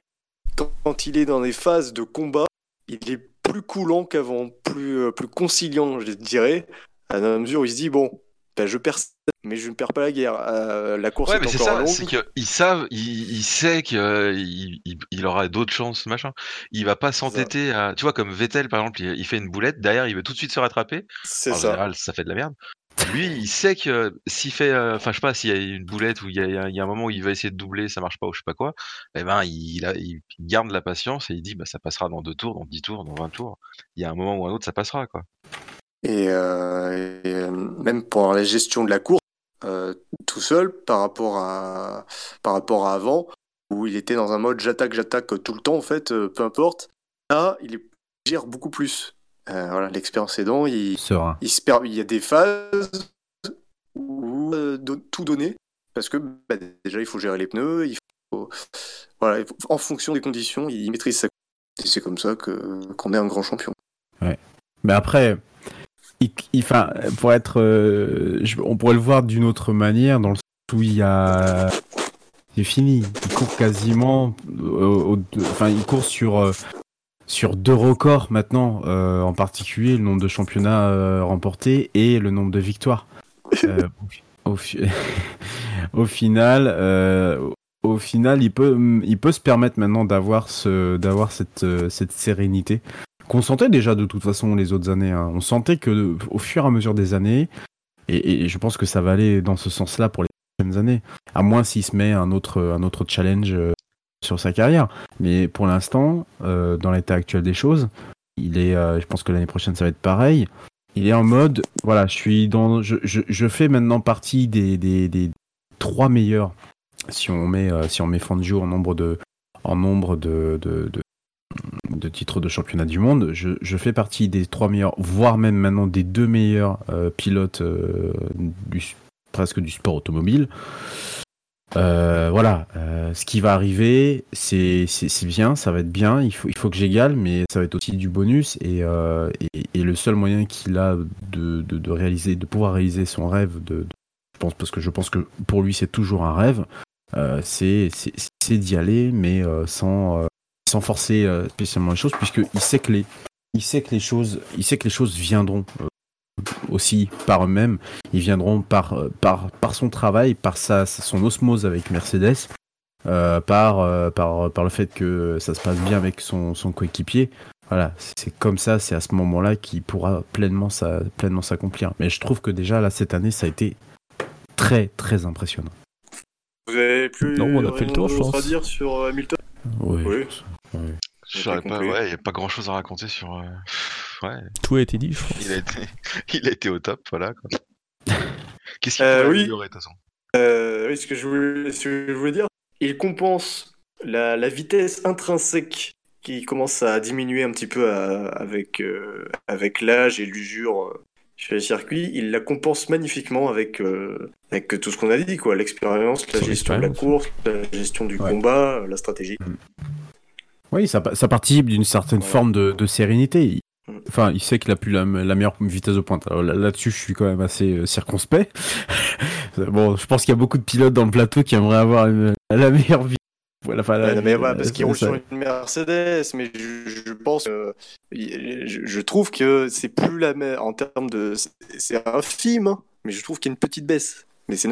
quand, il est dans des phases de combat, il est plus coulant qu'avant, plus, euh, plus conciliant, je dirais, à la mesure où il se dit, bon, bah, je perds, mais je ne perds pas la guerre. Euh, la course Ouais, est mais c'est encore ça, longue. c'est qu'ils savent, il, il sait qu'il il, il- il aura d'autres chances, machin. Il va pas s'entêter à. Tu vois, comme Vettel, par exemple, il, fait une boulette, derrière, il veut tout de suite se rattraper. C'est En ça. général, ça fait de la merde. Lui, il sait que s'il fait. euh, Enfin, je sais pas, s'il y a une boulette ou il y a, un moment où il va essayer de doubler, ça marche pas ou je sais pas quoi, eh ben, il, garde la patience et il dit, bah, ça passera dans deux tours, dans 10 tours, dans 20 tours. Il y a un moment ou un autre, ça passera, quoi. Et, euh, euh, même pendant la gestion de la course, tout seul par rapport à par rapport à avant, où il était dans un mode j'attaque, j'attaque tout le temps en fait, peu importe. Là, il gère beaucoup plus. Euh, voilà, l'expérience aidant, il, Serein. il, se per- il y a des phases où euh, tout donner parce que bah, déjà il faut gérer les pneus, il faut voilà, en fonction des conditions, il maîtrise sa c'est comme ça que qu'on est un grand champion. Mais après, il, il- pour être, euh, je- on pourrait le voir d'une autre manière, dans le sens où il y a, c'est fini. Il court quasiment, enfin, il court sur sur deux records maintenant, euh, en particulier le nombre de championnats euh, remportés et le nombre de victoires. Euh, au, fi- au final, euh, au final, il peut, il peut se permettre maintenant d'avoir ce, d'avoir cette, euh, cette sérénité qu'on sentait déjà de toute façon les autres années. hein. On sentait que au fur et à mesure des années, et, et je pense que ça va aller dans ce sens-là pour les prochaines années, à moins s'il se met un autre, un autre challenge euh, sur sa carrière. Mais pour l'instant, euh, dans l'état actuel des choses, il est, euh, je pense que l'année prochaine ça va être pareil. Il est en mode, voilà, je suis dans, je, je, je fais maintenant partie des, des, des trois meilleurs. Si on met, euh, si on met Fangio en nombre de, en nombre de, de, de, de titres de championnat du monde, je, je fais partie des trois meilleurs, voire même maintenant des deux meilleurs pilotes du, presque du sport automobile. Euh, voilà, euh, ce qui va arriver, c'est bien, ça va être bien, il faut, il faut que j'égale, mais ça va être aussi du bonus. Et, euh, et, et le seul moyen qu'il a de, de, de réaliser, de pouvoir réaliser son rêve, de, de- je pense, parce que je pense que pour lui c'est toujours un rêve, euh, c'est d'y aller, mais euh, sans, euh, sans forcer spécialement les choses, puisqu'il sait que les, il sait que les choses, il sait que les choses viendront aussi par eux-mêmes. Ils viendront par, euh, par, par son travail, par sa, son osmose avec Mercedes, euh, par, euh, par, par le fait que ça se passe bien avec son, son coéquipier. Voilà, c'est comme ça, c'est à ce moment-là qu'il pourra pleinement sa- pleinement s'accomplir. Mais je trouve que déjà, là, cette année, ça a été très, très impressionnant. Vous avez plus Non, on a fait le tour, je pense. à dire sur Hamilton Oui. Oui. oui. Je J'ai saurais pas, compris. ouais, il n'y a pas grand chose à raconter sur. euh, Ouais, Tout a été dit, je pense. il a été, il a été au top, voilà. Qu'est-ce qu'il Euh, pourrait oui. améliorer, de toute façon? Euh, oui, ce que je voulais, ce que je voulais dire, il compense la, la vitesse intrinsèque qui commence à diminuer un petit peu à- avec, euh, avec l'âge et l'usure euh, sur les circuits. Il la compense magnifiquement avec, euh, avec tout ce qu'on a dit, quoi, l'expérience, la gestion de la course, la gestion du Ouais. combat, la stratégie. Oui, ça, ça participe d'une certaine Ouais. forme de, de sérénité. Enfin, il sait qu'il a plus la, la meilleure vitesse de pointe. Alors là- là-dessus, je suis quand même assez euh, circonspect. bon, je pense qu'il y a beaucoup de pilotes dans le plateau qui aimeraient avoir une- la meilleure vitesse. Voilà, enfin, la- mais ouais, parce euh, qu'il roule sur une Mercedes, mais je, je pense que je, je trouve que c'est plus la même en termes de c'est- film, hein, mais je trouve qu'il y a une petite baisse. Mais c'est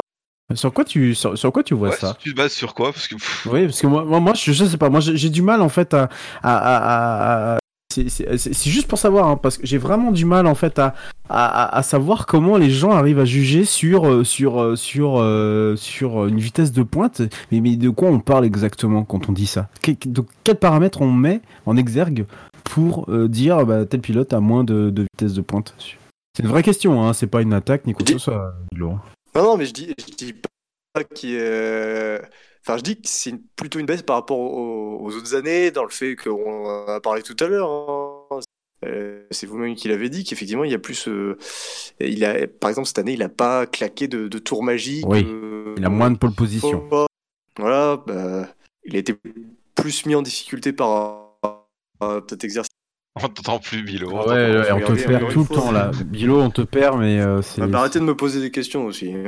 Sur quoi tu, sur, sur quoi tu vois Ouais, ça? Tu te bases sur quoi? Parce que. pff, Oui, parce que moi, moi, moi, je, je sais pas. Moi, j'ai j'ai du mal en fait à. à, à- à- à- c'est- juste pour savoir, hein, parce que j'ai vraiment du mal en fait à, à, savoir comment les gens arrivent à juger sur euh, sur euh, sur euh, sur une vitesse de pointe. Mais, mais de quoi on parle exactement quand on dit ça? Que- De quels paramètres on met en exergue pour euh, dire bah, tel pilote a moins de, de vitesse de pointe? C'est une vraie question, hein. C'est pas une attaque ni quoi que ce soit. Laurent. Non, non, mais je dis, je dis pas qu'il y ait- Enfin, je dis que c'est plutôt une baisse par rapport aux, aux autres années, dans le fait qu'on a parlé tout à l'heure. hein. Euh, c'est vous-même qui l'avez dit qu'effectivement, il y a plus. euh, il a, par exemple, cette année, il n'a pas claqué de, de tour magique. Oui, euh, Il a moins de pole position. Voilà, bah, il a été plus mis en difficulté par cet exercice. On t'entend plus, Bilo. Ouais, ouais, on te perd tout le temps là. Bilo, on te perd, mais euh, c'est. Ah, bah, arrêtez de me poser des questions aussi.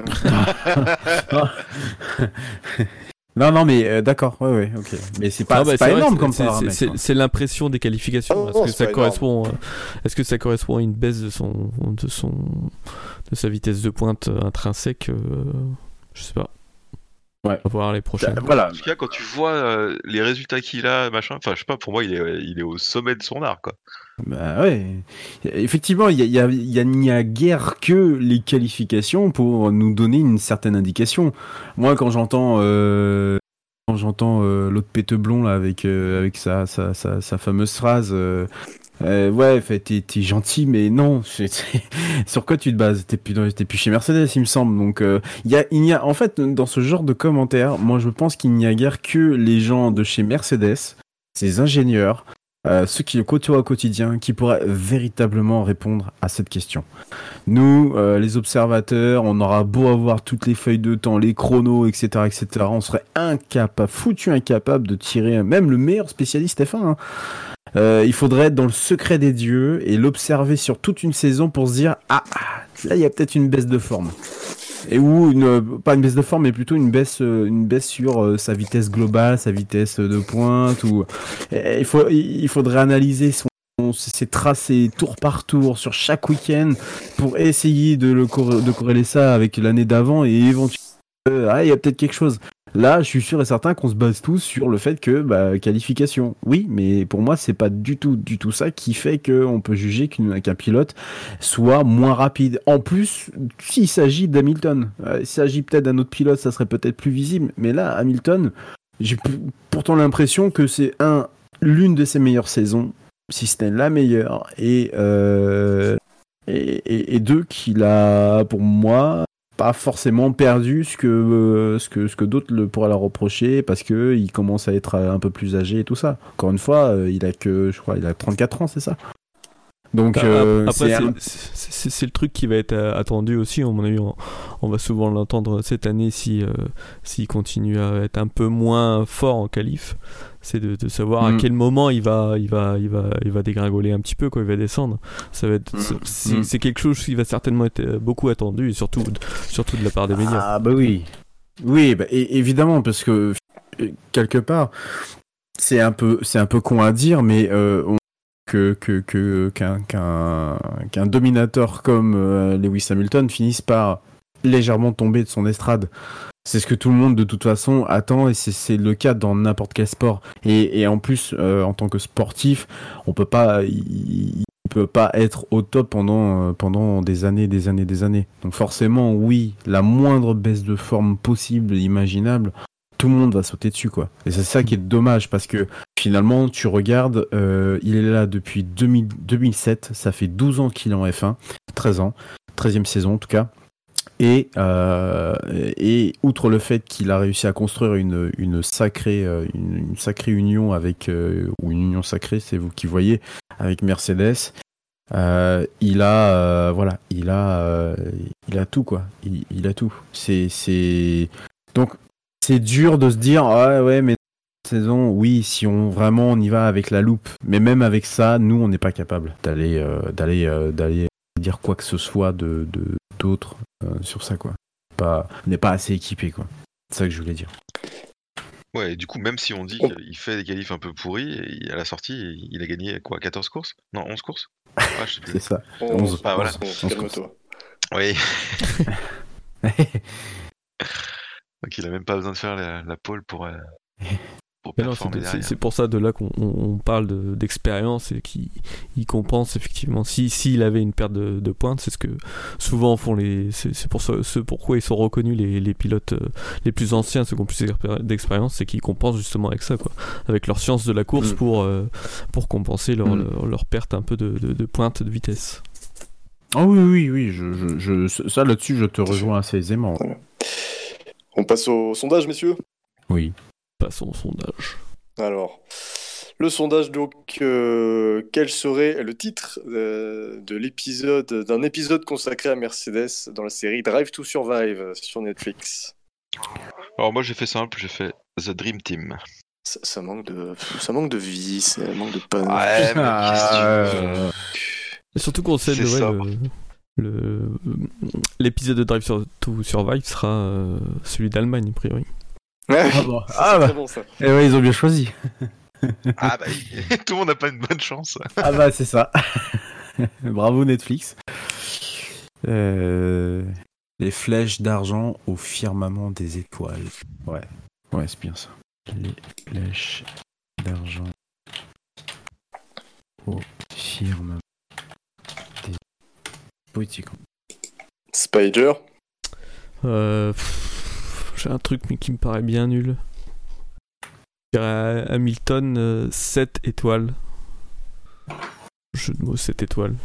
Non, non, mais euh, d'accord, ouais, ouais, ok. Mais c'est pas, Ah bah, c'est pas vrai énorme comme c'est- hein. C'est l'impression des qualifications. Est-ce que ça correspond euh, Est-ce que ça correspond à une baisse de son de son de sa vitesse de pointe euh, intrinsèque Je sais pas. Ouais. On va voir les prochaines. Bah, Voilà. En tout cas, quand tu vois euh, les résultats qu'il a, machin, enfin, je sais pas, pour moi, il est, il est au sommet de son art, quoi. Bah ouais. Effectivement, il y a, a- a- n'y guère que les qualifications pour nous donner une certaine indication. Moi, quand j'entends euh, quand j'entends euh, l'autre péteblon là avec euh, avec sa, sa, sa, fameuse phrase. euh, ouais, t'es, t'es gentil, mais non. Sur quoi tu te bases? T'es plus, t'es plus chez Mercedes, il me semble. Donc, euh, il y a, en fait, dans ce genre de commentaires, moi, je pense qu'il n'y a guère que les gens de chez Mercedes, ces ingénieurs, euh, ceux qui le côtoient au quotidien, qui pourraient véritablement répondre à cette question. Nous, euh, les observateurs, on aura beau avoir toutes les feuilles de temps, les chronos, etc., etc., on serait incapable, foutu incapable de tirer même le meilleur spécialiste F1. hein. Euh, il faudrait être dans le secret des dieux et l'observer sur toute une saison pour se dire ah ah, là il y a peut-être une baisse de forme et ou une pas une baisse de forme mais plutôt une baisse euh, une baisse sur euh, sa vitesse globale sa vitesse de pointe ou Et il faut il faudrait analyser son ses tracés tour par tour sur chaque week-end pour essayer de le de corréler ça avec l'année d'avant et éventuellement euh, ah il y a peut-être quelque chose Là, je suis sûr et certain qu'on se base tous sur le fait que bah, qualification. Oui, mais pour moi, c'est pas du tout, du tout ça qui fait qu'on peut juger qu'un pilote soit moins rapide. En plus, s'il s'agit d'Hamilton, euh, s'il s'agit peut-être d'un autre pilote, ça serait peut-être plus visible. Mais là, Hamilton, j'ai pourtant l'impression que c'est un l'une de ses meilleures saisons, si ce n'est la meilleure, et, euh, et deux qu'il a, pour moi, pas forcément perdu ce que euh, ce que ce que d'autres le pourraient leur reprocher parce que il commence à être euh, un peu plus âgé et tout ça. Encore une fois, euh, il a que je crois il a 34 ans, c'est ça? Donc Bah, euh, c'est un- le truc qui va être attendu aussi. Mon avis, on, on va souvent l'entendre cette année si s'il continue à être un peu moins fort en qualif. C'est de, de savoir à Mm. quel moment il va, il va, il va, il va dégringoler un petit peu, quoi. Il va descendre. Ça va être, Mm. c'est- Mm. c'est quelque chose qui va certainement être euh, beaucoup attendu surtout, surtout de la part des médias. Ah bah oui. Oui, bah, évidemment parce que euh, quelque part c'est un peu c'est un peu con à dire mais euh, on- que que que qu'un qu'un qu'un dominateur comme euh, Lewis Hamilton finisse par légèrement tomber de son estrade. C'est ce que tout le monde de toute façon attend et c'est- le cas dans n'importe quel sport. Et, en plus, euh, en tant que sportif, on peut pas, il, peut pas être au top pendant euh, pendant des années, des années, des années. Donc forcément, oui, la moindre baisse de forme possible, imaginable, tout le monde va sauter dessus quoi. Et c'est ça qui est dommage parce que finalement, tu regardes, euh, il est là depuis 2000 2007, ça fait 12 ans qu'il est en F1, 13 ans, 13e saison en tout cas. Et, euh, et outre le fait qu'il a réussi à construire une, une sacrée euh, une, sacrée union avec euh, ou une union sacrée, c'est vous qui voyez, avec Mercedes, euh, il a voilà, il a il a tout quoi. Il, a tout. C'est c'est donc c'est dur de se dire ouais ouais mais saison oui si on vraiment on y va avec la loupe mais même avec ça nous on n'est pas capable d'aller d'aller d'aller dire quoi que ce soit de- d'autre euh, sur ça quoi. Pas on n'est pas assez équipé quoi. C'est ça que je voulais dire. Ouais, et du coup, même si on dit Oh. qu'il fait des qualifs un peu pourris, et à la sortie, il a gagné quoi 14 courses? Non, 11 courses? Ah. C'est ça. Onze. Onze. Ah, voilà. Calme-toi. Oui. Donc il a même pas besoin de faire la, la pole pour, euh, pour Mais non, performer c'est- c'est derrière. c'est pour ça de là qu'on on- on parle de- d'expérience et qui il compense effectivement. Si s'il avait une perte de, de pointes, c'est ce que souvent font les. C'est c'est pour ça, ce pourquoi ils sont reconnus les, les pilotes euh, les plus anciens, ceux qui ont plus d'expéri- d'expérience, c'est qu'ils compensent justement avec ça, quoi, avec leur science de la course Mm. pour euh, pour compenser leur, Mm. leur, leur perte un peu de, de, de pointe de vitesse. Ah oui oui oui, je, je, je- ça là-dessus je te rejoins assez aisément. On passe au sondage, messieurs Oui. Passons au sondage. Alors, le sondage, donc, euh, quel serait le titre euh, de l'épisode, d'un épisode consacré à Mercedes dans la série Drive to Survive sur Netflix? Alors moi j'ai fait simple, j'ai fait The Dream Team. ça, ça manque de, ça manque de vie, ça manque de pan. Ouais, mais Euh, Et surtout qu'on sait le- l'épisode de Drive to Survive sera euh, celui d'Allemagne a priori. Ouais, Ah bon. ça, Ah c'est bah. très bon ça. Eh ouais, ils ont bien choisi. Ah bah, tout le monde n'a pas une bonne chance. Ah bah c'est ça. Bravo Netflix. Euh, Les flèches d'argent au firmament des étoiles. Ouais, ouais c'est bien ça. Les flèches d'argent au firmament des poétiques. Spider? Euh, pff, J'ai un truc mais qui me paraît bien nul. Je dirais Hamilton euh, 7 étoiles. Jeu de mots 7 étoiles.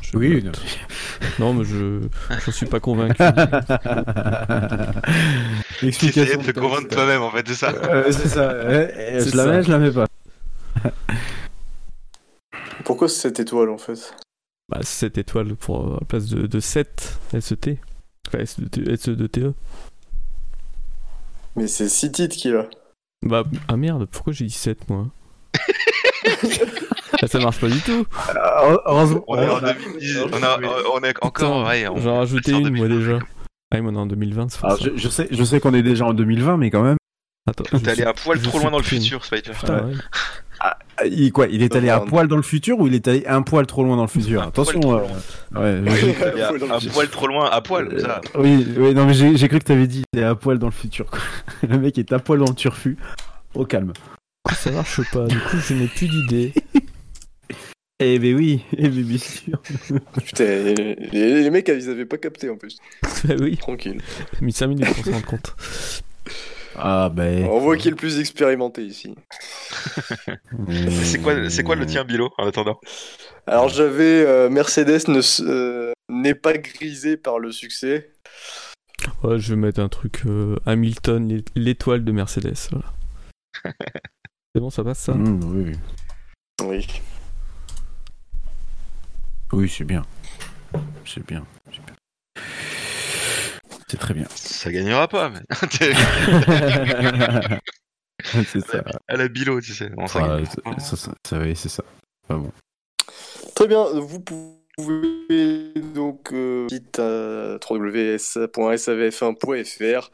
Je Oui. Non mais je j'en suis pas convaincu. T'essayais de te convaincre toi-même, en fait, c'est ça. Euh, c'est ça. Euh, je la mets, je la mets pas. Pourquoi cette étoile en fait? Bah 7 étoiles pour à la place de, de 7 SET. Enfin SE2 SE2TE. Mais c'est 6 titres qu'il a. Bah ah merde, pourquoi j'ai dit 7 moi? Ah, Ça marche pas du tout. heureusement. On est en on a- 2010, on, a, on est encore, ouais, J'en en une moi 2020. déjà. Ah oui, mais on est en 2020, c'est pour Alors, ça. je, je sais, je sais qu'on est déjà en 2020, mais quand même. Attends, T'es allé suis- un poil je trop loin dans le futur, Spider. Putain, ouais. Ah, Il, quoi, il est allé à poil dans le futur ou il est allé un poil trop loin dans le futur Un Attention. euh, ouais, un poil trop loin, à poil, ça. Euh, oui, oui, non mais j'ai cru que t'avais dit il est à poil dans le futur. quoi. Le mec est à poil dans le turfu. Au calme. Ça marche pas, du coup je n'ai plus d'idée. Eh ben oui, eh ben bien sûr. Putain, les, les mecs ils avaient pas capté en plus. bah oui, Tranquille. ça a mis 5 minutes pour se rendre compte. Ah ben. On voit qui est le plus expérimenté ici. C'est quoi, c'est quoi le tien, Bilo, en attendant? Alors j'avais euh, Mercedes ne s- euh, n'est pas grisé par le succès. Ouais, je vais mettre un truc euh, Hamilton, l'é- l'étoile de Mercedes. Voilà. C'est bon, ça passe ça? Mmh, oui, Oui. oui c'est bien. C'est bien. C'est bien. C'est très bien. Ça gagnera pas, mais. c'est ça. à la Bilo, tu sais. Bon, ça Ah, ça, ça, ça, oui, c'est ça. Bon. Très bien, vous pouvez donc euh, site à www.savf1.fr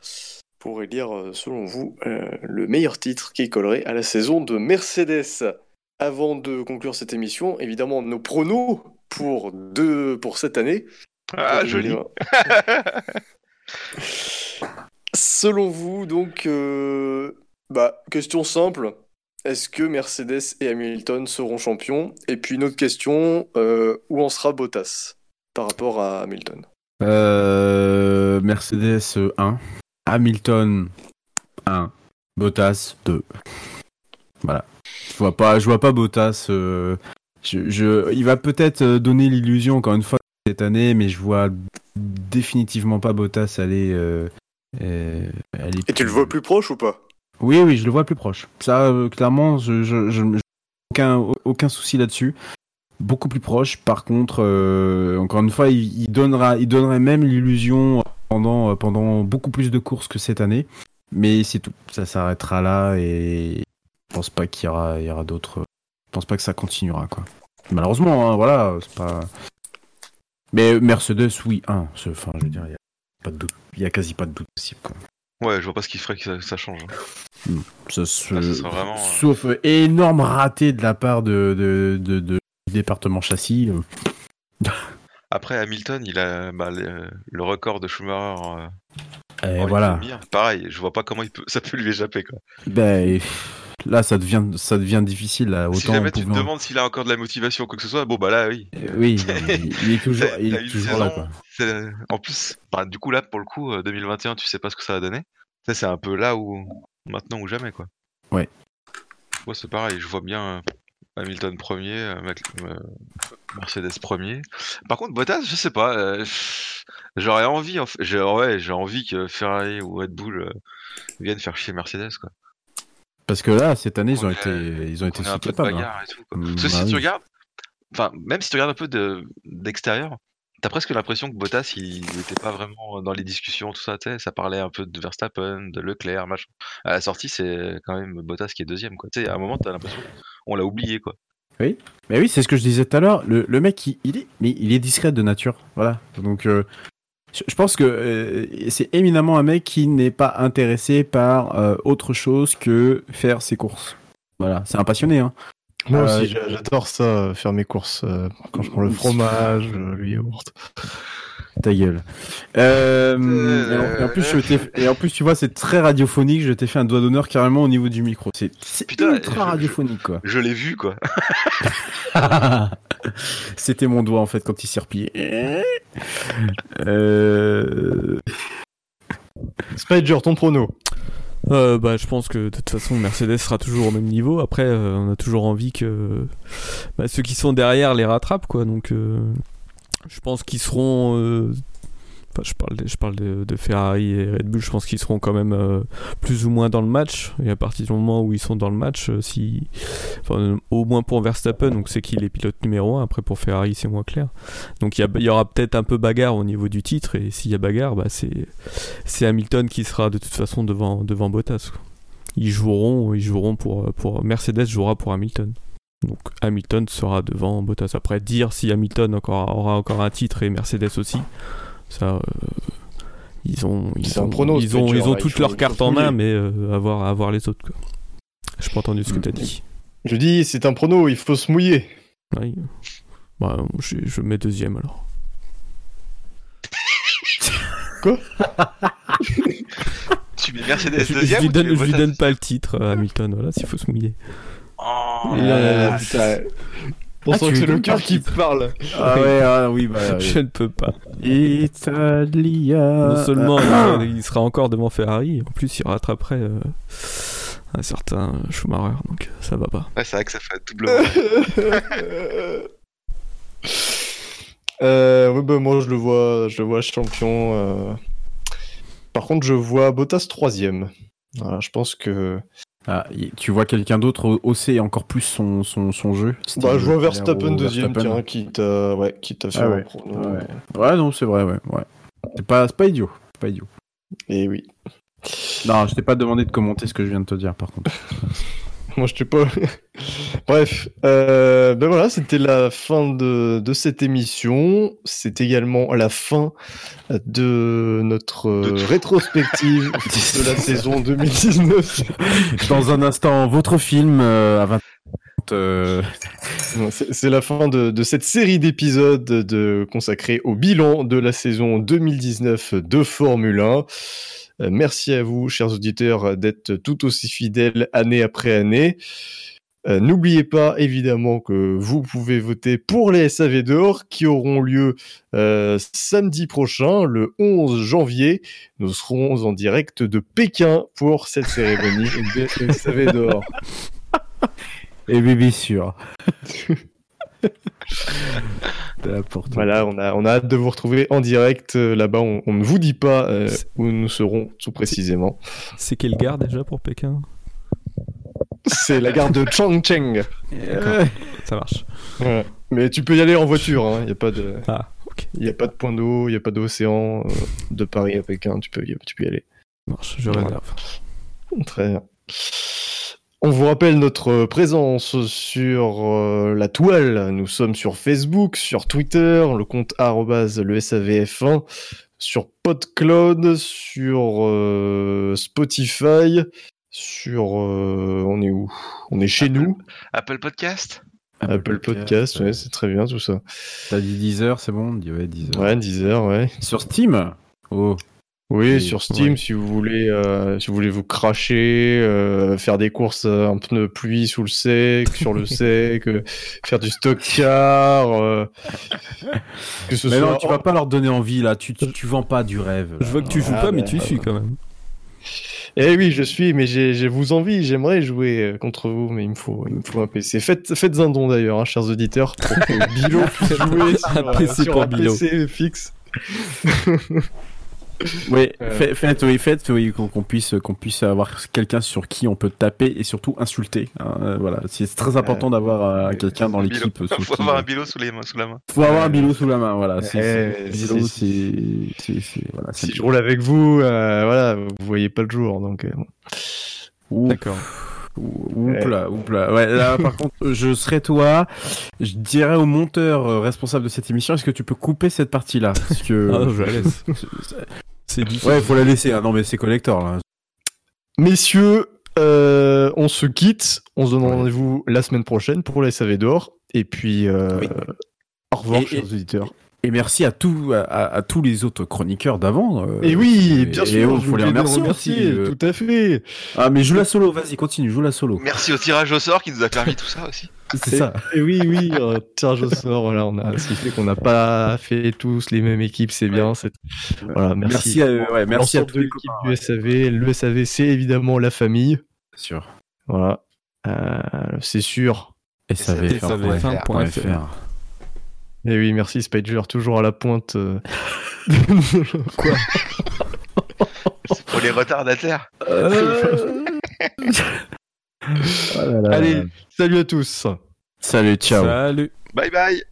pour élire, euh, selon vous, euh, le meilleur titre qui collerait à la saison de Mercedes. Avant de conclure cette émission, évidemment, nos pronos pour, deux, pour cette année. Ah, joli. Selon vous, donc, euh, bah, question simple. Est-ce que Mercedes et Hamilton seront champions? Et puis une autre question, euh, où en sera Bottas par rapport à Hamilton? Euh, Mercedes euh, 1, Hamilton 1, Bottas 2. Voilà. Je vois pas, je vois pas Bottas. il va peut-être donner l'illusion encore une fois cette année, mais je vois définitivement pas Bottas aller. euh, euh, aller Et tu le vois plus proche ou pas? Oui, oui, je le vois plus proche. Ça, euh, clairement, je, je, aucun, aucun souci là-dessus. Beaucoup plus proche. Par contre, encore une fois, il, il donnera, il donnerait même l'illusion pendant, pendant beaucoup plus de courses que cette année. Mais c'est tout. Ça s'arrêtera là et je pense pas qu'il y aura, il y aura d'autres. Je pense pas que ça continuera, quoi. Malheureusement, hein, voilà, c'est pas. Mais Mercedes, oui, un. ce- Enfin, je veux dire, il y a pas de doute. Il y a quasi pas de doute possible, quoi. Ouais, je vois pas ce qui ferait que ça, ça change. hein. Ça se- ce sera vraiment, Sauf euh, énorme raté de la part de, de, de- de- du département châssis. euh. Après, Hamilton, il a bah, le, le record de Schumacher. euh, Et voilà. mire. Pareil, je vois pas comment il peut, ça peut lui échapper. Quoi. Ben, pff, là, ça devient, ça devient difficile. Là. Autant si jamais tu te demandes s'il a encore de la motivation ou quoi que ce soit, bon bah là, oui. Euh, Oui, il, il est toujours, il est là. Quoi. En plus, bah, du coup là, pour le coup, euh, 2021, tu sais pas ce que ça va donner. Ça, c'est un peu là où maintenant ou jamais, quoi. Ouais. Moi, c'est pareil. Je vois bien euh, Hamilton premier, euh, euh, Mercedes premier. Par contre, Bottas, je sais pas. euh, J'aurais envie, en fait- j'ai ouais, envie que Ferrari ou Red Bull euh, viennent faire chier Mercedes, quoi. Parce que là, cette année, ils ont été, ait- ils ont été de capables. hein. Mm, bah si tu oui. regardes, enfin, même si tu regardes un peu de d'extérieur, t'as presque l'impression que Bottas, il n'était pas vraiment dans les discussions, tout ça, ça parlait un peu de Verstappen, de Leclerc, machin. À la sortie, c'est quand même Bottas qui est deuxième, quoi. À un moment, t'as l'impression qu'on l'a oublié, quoi. Mais oui, c'est ce que je disais tout à l'heure. Le, le mec, il, il est, mais il est discret de nature. Voilà. Donc, euh, Je, pense que euh, c'est éminemment un mec qui n'est pas intéressé par euh, autre chose que faire ses courses. Voilà, c'est un passionné. Hein. Moi Euh, aussi, j'a- j'adore ça, faire mes courses quand je prends le fromage, le yaourt. Ta gueule. Euh, et, en, plus, je t'ai- et en plus, tu vois, c'est très radiophonique. Je t'ai fait un doigt d'honneur carrément au niveau du micro. C'est ultra je- radiophonique, quoi. Je l'ai vu, quoi. C'était mon doigt en fait quand il s'est replié. Euh... Spider, ton prono. Euh, bah, je pense que de toute façon Mercedes sera toujours au même niveau. Après, euh, on a toujours envie que bah, ceux qui sont derrière les rattrapent, quoi. Donc, euh, je pense qu'ils seront. euh, enfin, je parle, de, je parle de, Ferrari et Red Bull. Je pense qu'ils seront quand même euh, plus ou moins dans le match. Et à partir du moment où ils sont dans le match, euh, si, enfin, au moins pour Verstappen, donc c'est qui les pilotes numéro 1 Après pour Ferrari, c'est moins clair. Donc il y, aura peut-être un peu bagarre au niveau du titre. Et s'il y a bagarre, bah, c'est Hamilton qui sera de toute façon devant, devant Bottas. Ils joueront, ils joueront pour, pour Mercedes jouera pour Hamilton. Donc Hamilton sera devant Bottas. Après dire si Hamilton encore, aura encore un titre et Mercedes aussi, ça euh, ils ont ils ont, prono, ils ont, Spectre, ils ont il toutes leurs cartes en main, mais euh, à voir à voir les autres. Quoi. J'ai pas entendu ce que t'as dit. Je dis, c'est un prono, il faut se mouiller. Oui. Bah, je, je mets deuxième alors. Tu mets Mercedes Je, je deuxième lui ou tu donne, je lui donne pas le titre à Hamilton, voilà, s'il faut se mouiller. Oh, Euh, putain. On Ah, que c'est le cœur qui parle. Ah ouais, ah oui, bah. oui. Je ne peux pas. Italia. Non seulement Ah. il, il sera encore devant Ferrari, en plus il rattraperait euh, un certain Schumacher, donc ça va pas. Ouais, c'est vrai que ça fait doublement. Euh, ouais, bah, moi, je le vois, je le vois champion. euh. Par contre, je vois Bottas troisième. Voilà, je pense que. Ah, tu vois quelqu'un d'autre hausser encore plus son, son, son jeu? Bah, je vois Verstappen deuxième, tiens, quitte à, ouais, faire Ah ouais. prono. Ouais. Ouais, non, c'est vrai, ouais. ouais. C'est pas, c'est pas idiot. c'est Pas idiot. Et oui. Non, je t'ai pas demandé de commenter ce que je viens de te dire, par contre. Moi, je t'ai pas. Bref, euh, ben voilà, c'était la fin de, de cette émission. C'est également la fin de notre De euh, rétrospective de la saison 2019. Dans un instant, votre film euh, à 20 euh, Non, C'est c'est la fin de, de cette série d'épisodes de, consacrés au bilan de la saison 2019 de Formule 1. Euh, merci à vous, chers auditeurs, d'être tout aussi fidèles année après année. Euh, N'oubliez pas évidemment que vous pouvez voter pour les SAV d'or qui auront lieu euh, samedi prochain, le 11 janvier. Nous serons en direct de Pékin pour cette cérémonie des SAV d'or. Et bébé sûr. Voilà, on a, on a hâte de vous retrouver en direct euh, là-bas. On, on ne vous dit pas euh, où nous serons tout précisément. C'est quelle gare déjà pour Pékin? C'est la gare de Chongqing. Euh, Ça marche. Mais tu peux y aller en voiture. Il n'y a pas de, Ah, y a pas de point d'eau, il n'y a pas d'océan euh, de Paris à Pékin. Tu peux, y- tu peux y aller. Ça marche, je réserve. Très bien. On vous rappelle notre présence sur euh, la toile. Nous sommes sur Facebook, sur Twitter, le compte arrobase le SAVF1, sur PodCloud, sur euh, Spotify, sur... euh, on est où? On est chez Apple. nous. Apple Podcast? Apple Podcast, ouais, c'est très bien tout ça. T'as dit 10 heures, c'est bon On dit ouais, 10 heures. Ouais, 10 heures, ouais. Sur Steam? Oh. Oui, Et- sur Steam, ouais. si vous voulez, euh, si vous voulez vous cracher, euh, faire des courses euh, un pneu pluie sous le sec, sur le sec, euh, faire du stock car, euh, que ce Mais soit. non, tu vas pas leur donner envie là. Tu, tu, tu vends pas du rêve. là. Je vois que tu joues Ah, pas, mais bah, tu suis quand même. Eh oui, je suis, mais j'ai j'ai vous envie, j'aimerais jouer euh, contre vous, mais il me faut, il me faut un PC. Faites, faites un don d'ailleurs, hein, chers auditeurs, pour que Bilo puisse jouer sur, Un PC sur pour un Bilo. PC fixe. Oui, Euh. fait- faites, oui, faites, oui, qu'on puisse, qu'on puisse avoir quelqu'un sur qui on peut taper et surtout insulter. hein, euh, voilà, c'est très important d'avoir euh, quelqu'un dans Bilo. l'équipe. sous Faut qui- avoir un bilo sous, les mains, sous la main. Faut avoir un bilot sous la main, voilà. C'est, si- je roule avec vous, euh, voilà, vous voyez pas le jour, donc. euh. D'accord. Oupla, oupla. Ouais, là, par contre, je serais toi. Je dirais au monteur euh, responsable de cette émission, est-ce que tu peux couper cette partie-là? Parce que. Ah, je la laisse. C'est difficile. Ouais, faut la laisser. hein. Non, mais c'est collector là. Messieurs, euh, on se quitte. On se donne Ouais. rendez-vous la semaine prochaine pour les SAV d'or. Et puis, euh, Oui. au revoir, Et- chers et- auditeurs. Et merci à, tous à, à tous les autres chroniqueurs d'avant. euh, Et oui, bien et sûr, on- je faut les remercier aussi, euh. Tout à fait. Ah, mais joue la solo, vas-y, continue, joue la solo. Merci au tirage au sort qui nous a permis tout ça aussi. C'est ça. Et oui, oui, euh, tirage au sort. Voilà, on a sifflé qu'on n'a pas fait tous les mêmes équipes, c'est bien. c'est- Voilà, merci. Merci, à, ouais, merci à tous les l'équipe copains. du SAV. Le SAV, c'est évidemment la famille. Bien sûr. Voilà, Euh, c'est sûr. SAVF1.fr. Et oui, merci Spider, toujours à la pointe. euh. Quoi pour les retardataires. Allez, salut à tous. Salut, ciao. Salut. Bye bye